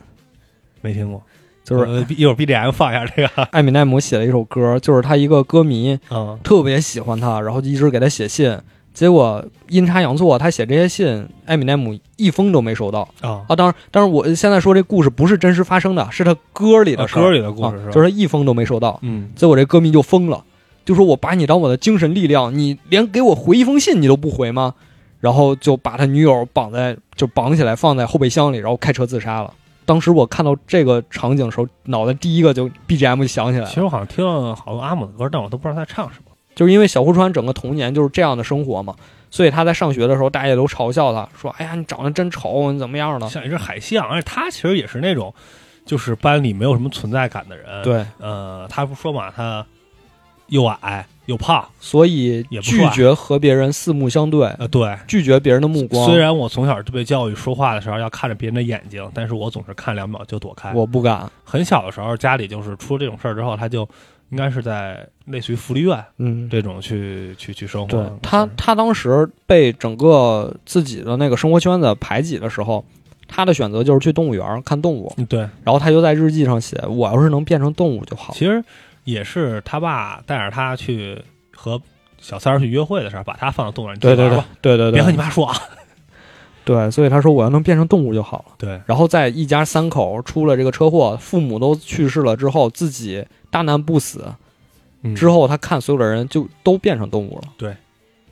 没听过，就是呃一会儿 BGM 放一下这个，艾米奈姆写了一首歌，就是他一个歌迷嗯特别喜欢他，然后就一直给他写信。结果阴差阳错，他写这些信，艾米奈姆一封都没收到。啊，啊，当然，当然，我现在说这故事不是真实发生的，是他歌里的事啊歌里的故事是？啊就是他一封都没收到。嗯，结果这歌迷就疯了，就说我把你当我的精神力量，你连给我回一封信你都不回吗？然后就把他女友绑在就绑起来放在后备箱里，然后开车自杀了。当时我看到这个场景的时候，脑袋第一个就 BGM 就响起来了其，实我好像听了好多阿姆的歌，但我都不知道他在唱什么。就是因为小户川整个童年就是这样的生活嘛，所以他在上学的时候，大家也都嘲笑他，说：“哎呀，你长得真丑，你怎么样呢像一只海象，而且他其实也是那种，就是班里没有什么存在感的人。，？”对，呃，他不说嘛，他又矮又胖，所以也不拒绝和别人四目相对，呃，对。拒绝别人的目光。虽然我从小就被教育说话的时候要看着别人的眼睛，但是我总是看两秒就躲开。我不敢，很小的时候，家里就是出了这种事儿之后，他就应该是在类似于福利院嗯，这种去去去生活。对他，他当时被整个自己的那个生活圈子排挤的时候，他的选择就是去动物园看动物，嗯对，然后他就在日记上写：“我要是能变成动物就好。其实也是他爸带着他去和小三儿去约会的时候，把他放到动物园”对对对，别和你妈说啊。对，所以他说我要能变成动物就好了。对，然后在一家三口出了这个车祸，父母都去世了之后，自己大难不死嗯之后，他看所有的人就都变成动物了。对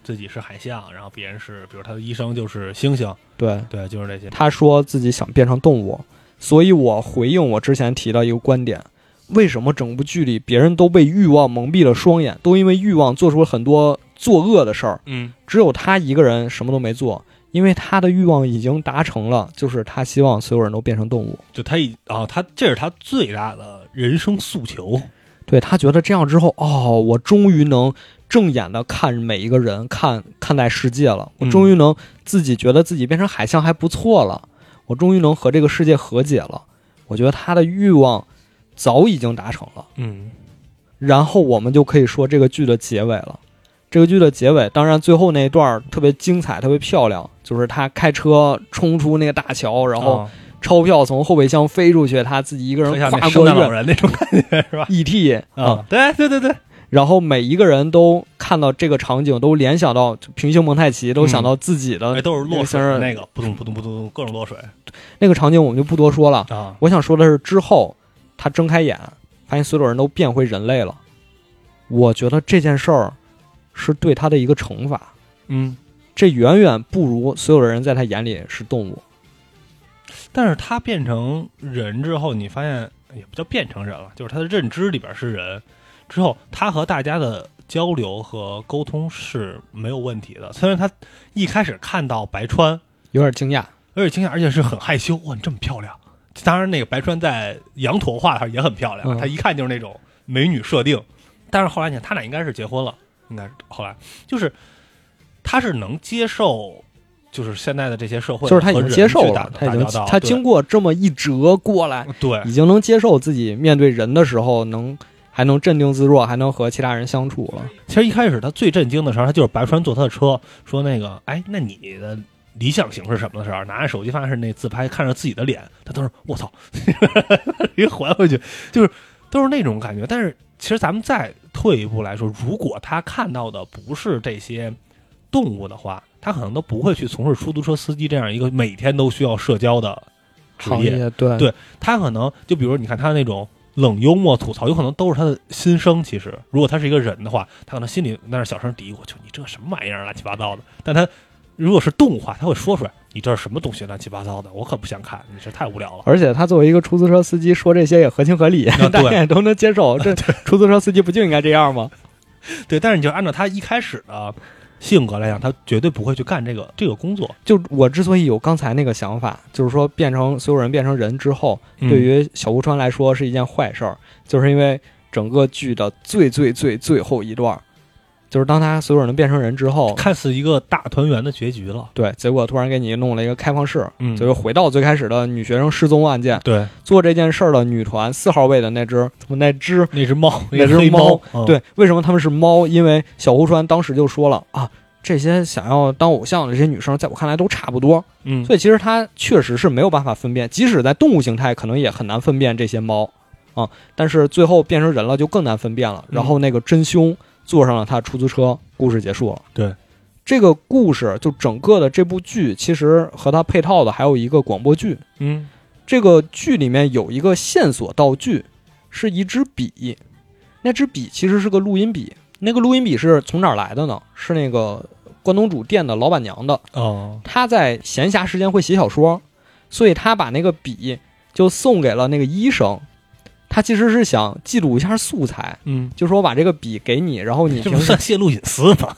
自己是海象，然后别人是，比如他的医生就是猩猩，对，对，就是这些。他说自己想变成动物，所以我回应我之前提到一个观点：为什么整部剧里别人都被欲望蒙蔽了双眼，都因为欲望做出了很多作恶的事儿，嗯，只有他一个人什么都没做，因为他的欲望已经达成了，就是他希望所有人都变成动物。就他已啊，他这是他最大的人生诉求。对他觉得这样之后，哦，我终于能正眼的看每一个人，看看待世界了。我嗯终于能自己觉得自己变成海象还不错了，我终于能和这个世界和解了。我觉得他的欲望早已经达成了。嗯，然后我们就可以说这个剧的结尾了。这个剧的结尾，当然最后那一段特别精彩，特别漂亮，就是他开车冲出那个大桥，然后啊钞票从后备箱飞出去，他自己一个人特像那人那种感觉是吧？E.T. 啊，，对对对对，然后每一个人都看到这个场景，都联想到平行蒙太奇，都想到自己的、哎，都是落水那个的那个，扑通扑通扑通，各种落水那个场景，我们就不多说了。啊。我想说的是，之后他睁开眼，发现所有人都变回人类了。我觉得这件事儿是对他的一个惩罚，嗯，这远远不如所有的人在他眼里是动物。但是他变成人之后，你发现也不叫变成人了，就是他的认知里边是人，之后他和大家的交流和沟通是没有问题的。虽然他一开始看到白川有点惊讶，有点惊讶，而且是很害羞，哇，你这么漂亮。当然，那个白川在羊驼画上也很漂亮，嗯她一看就是那种美女设定。但是后来你看，他俩应该是结婚了，应该是后来就是他是能接受，就是现在的这些社会，就是他已经接受了，他已经他经过这么一折过来，对已经能接受自己面对人的时候能还能镇定自若，还能和其他人相处了。其实一开始他最震惊的时候，他就是白川坐他的车，说那个，哎，那你的理想型是什么的时候，拿着手机发现是那自拍，看着自己的脸，他都是我操，一还回去，就是都是那种感觉。但是其实咱们再退一步来说，如果他看到的不是这些动物的话，他可能都不会去从事出租车司机这样一个每天都需要社交的职行业。业对对他可能就比如你看他那种冷幽默吐槽，有可能都是他的心声。其实，如果他是一个人的话，他可能心里在那小声嘀咕：“就你这什么玩意儿，乱七八糟的。”但他如果是动物化，他会说出来：“你这是什么东西，乱七八糟的，我可不想看，你这太无聊了。而且他作为一个出租车司机，说这些也合情合理，对大家也都能接受。这 出租车司机不就应该这样吗？”对，但是你就按照他一开始的性格来讲，他绝对不会去干这个这个工作。就我之所以有刚才那个想法，就是说变成所有人变成人之后，嗯对于小吴川来说是一件坏事儿，就是因为整个剧的最最最最后一段儿，就是当他所有人都变成人之后，看似一个大团圆的结局了。对，结果突然给你弄了一个开放式，嗯就是回到最开始的女学生失踪案件，对，做这件事儿的女团四号位的那只那只那只猫，那只黑猫，嗯，对，为什么他们是猫？因为小胡川当时就说了啊，这些想要当偶像的这些女生，在我看来都差不多。嗯，所以其实他确实是没有办法分辨，即使在动物形态，可能也很难分辨这些猫啊。但是最后变成人了，就更难分辨了。嗯然后那个真凶坐上了他出租车，故事结束了。对，这个故事就整个的这部剧，其实和它配套的还有一个广播剧。嗯这个剧里面有一个线索道具，是一支笔。那支笔其实是个录音笔，那个录音笔是从哪儿来的呢？是那个关东煮店的老板娘的。哦，她在闲暇时间会写小说，所以她把那个笔就送给了那个医生。他其实是想记录一下素材，嗯，就说我把这个笔给你，然后你这不平时算泄露隐私吗？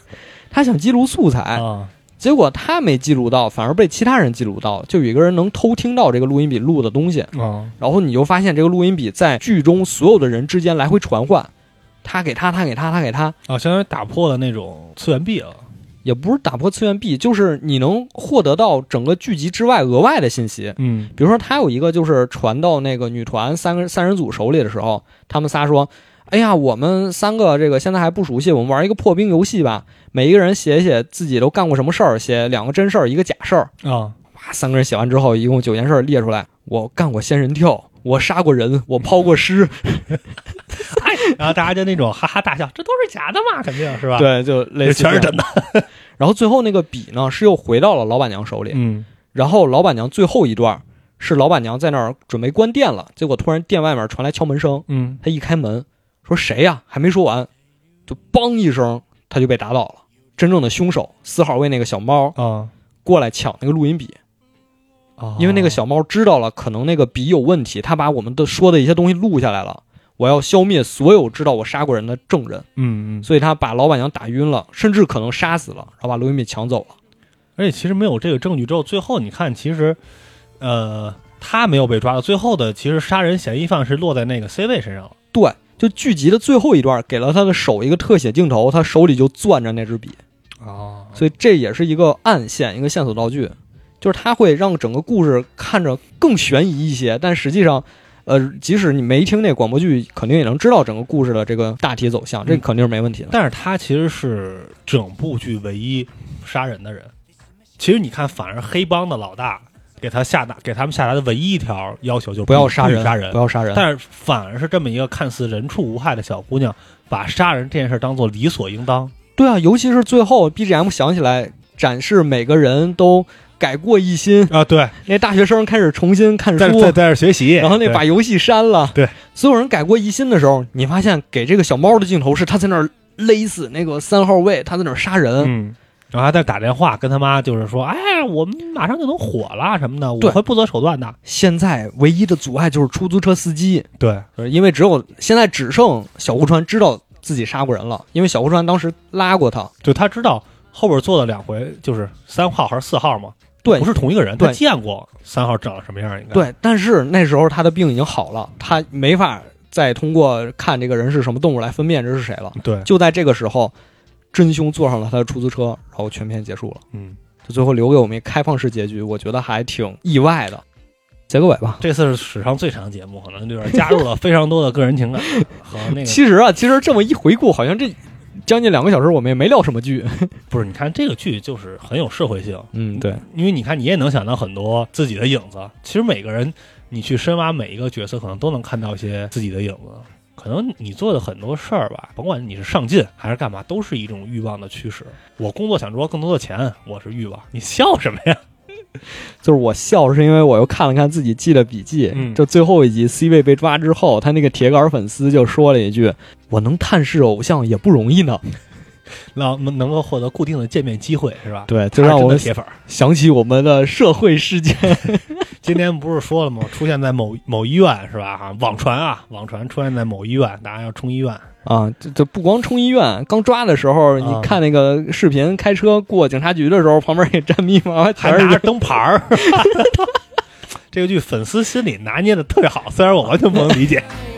他想记录素材，啊，结果他没记录到，反而被其他人记录到，就有一个人能偷听到这个录音笔录的东西，啊，然后你就发现这个录音笔在剧中所有的人之间来回传唤，他给他，他给他，他给他，啊，相当于打破了那种次元壁了。也不是打破次元壁，就是你能获得到整个剧集之外额外的信息。嗯比如说，他有一个就是传到那个女团三个三人组手里的时候，他们仨说：“哎呀，我们三个这个现在还不熟悉，我们玩一个破冰游戏吧。每一个人写一写自己都干过什么事儿，写两个真事儿，一个假事儿。啊，哇，三个人写完之后，一共九件事儿列出来。我干过仙人跳，我杀过人，我抛过尸。然后大家就那种哈哈大笑，这都是假的嘛，肯定是吧？，对，就类似全是真。的。然后最后那个笔呢，是又回到了老板娘手里。嗯然后老板娘最后一段是老板娘在那儿准备关店了，结果突然店外面传来敲门声。嗯，她一开门，说谁呀？还没说完，就梆一声，她就被打倒了。真正的凶手四号位那个小猫啊过来抢那个录音笔，啊，因为那个小猫知道了可能那个笔有问题，他把我们的说的一些东西录下来了。我要消灭所有知道我杀过人的证人，嗯嗯，所以他把老板娘打晕了，甚至可能杀死了，然后把录音笔抢走了。而且其实没有这个证据之后，最后你看，其实，呃，他没有被抓到，最后的其实杀人嫌疑犯是落在那个 C 位身上了。对，就剧集的最后一段给了他的手一个特写镜头，他手里就攥着那支笔，哦，所以这也是一个暗线，一个线索道具，就是它会让整个故事看着更悬疑一些，但实际上。呃，即使你没听那广播剧，肯定也能知道整个故事的这个大体走向，这嗯肯定是没问题的。但是他其实是整部剧唯一杀人的人。其实你看，反而黑帮的老大给他下达给他们下达的唯一一条要求就是不要杀人，杀人不。要杀人。但是反而是这么一个看似人畜无害的小姑娘，把杀人这件事当做理所应当。对啊，尤其是最后 BGM 响起来，展示每个人都改过一新，啊，对，那大学生开始重新看书，在在在这学习，然后那把游戏删了，对，所有人改过一新的时候，你发现给这个小猫的镜头是他在那儿勒死那个三号位，他在那儿杀人，嗯，然后还在打电话跟他妈，就是说，哎，我们马上就能火了什么的，我会不择手段的。现在唯一的阻碍就是出租车司机，对，呃因为只有现在只剩小户川知道自己杀过人了，因为小户川当时拉过他，就他知道后边坐了两回，就是三号还是四号嘛，对不是同一个人，对他见过三号长什么样，应该。对，但是那时候他的病已经好了，他没法再通过看这个人是什么动物来分辨这是谁了。对，就在这个时候，真凶坐上了他的出租车，然后全片结束了。嗯，就最后留给我们一开放式结局，我觉得还挺意外的。结个尾吧。这次是史上最长节目，可能就是加入了非常多的个人情感 和那个。其实啊，其实这么一回顾，好像这将近两个小时，我们也没聊什么剧。不是，你看这个剧就是很有社会性，嗯，对，因为你看你也能想到很多自己的影子。其实每个人你去深挖每一个角色，可能都能看到一些自己的影子。可能你做的很多事儿吧，甭管你是上进还是干嘛，都是一种欲望的驱使。我工作想赚更多的钱，我是欲望。你笑什么呀？就是我笑是因为我又看了看自己记的笔记，嗯就最后一集 C 位被抓之后，他那个铁杆粉丝就说了一句：“我能探视偶像也不容易呢。让能够获得固定的见面机会，是吧”？对，就让我们铁粉儿。想起我们的社会事件。今天不是说了吗？出现在某某医院是吧？哈，网传啊，网传出现在某医院，大家要冲医院。啊，这这不光冲医院，刚抓的时候，啊你看那个视频，开车过警察局的时候，旁边也站密码，还拿着灯牌儿。这个剧粉丝心里拿捏的特别好，虽然我完全不能理解。「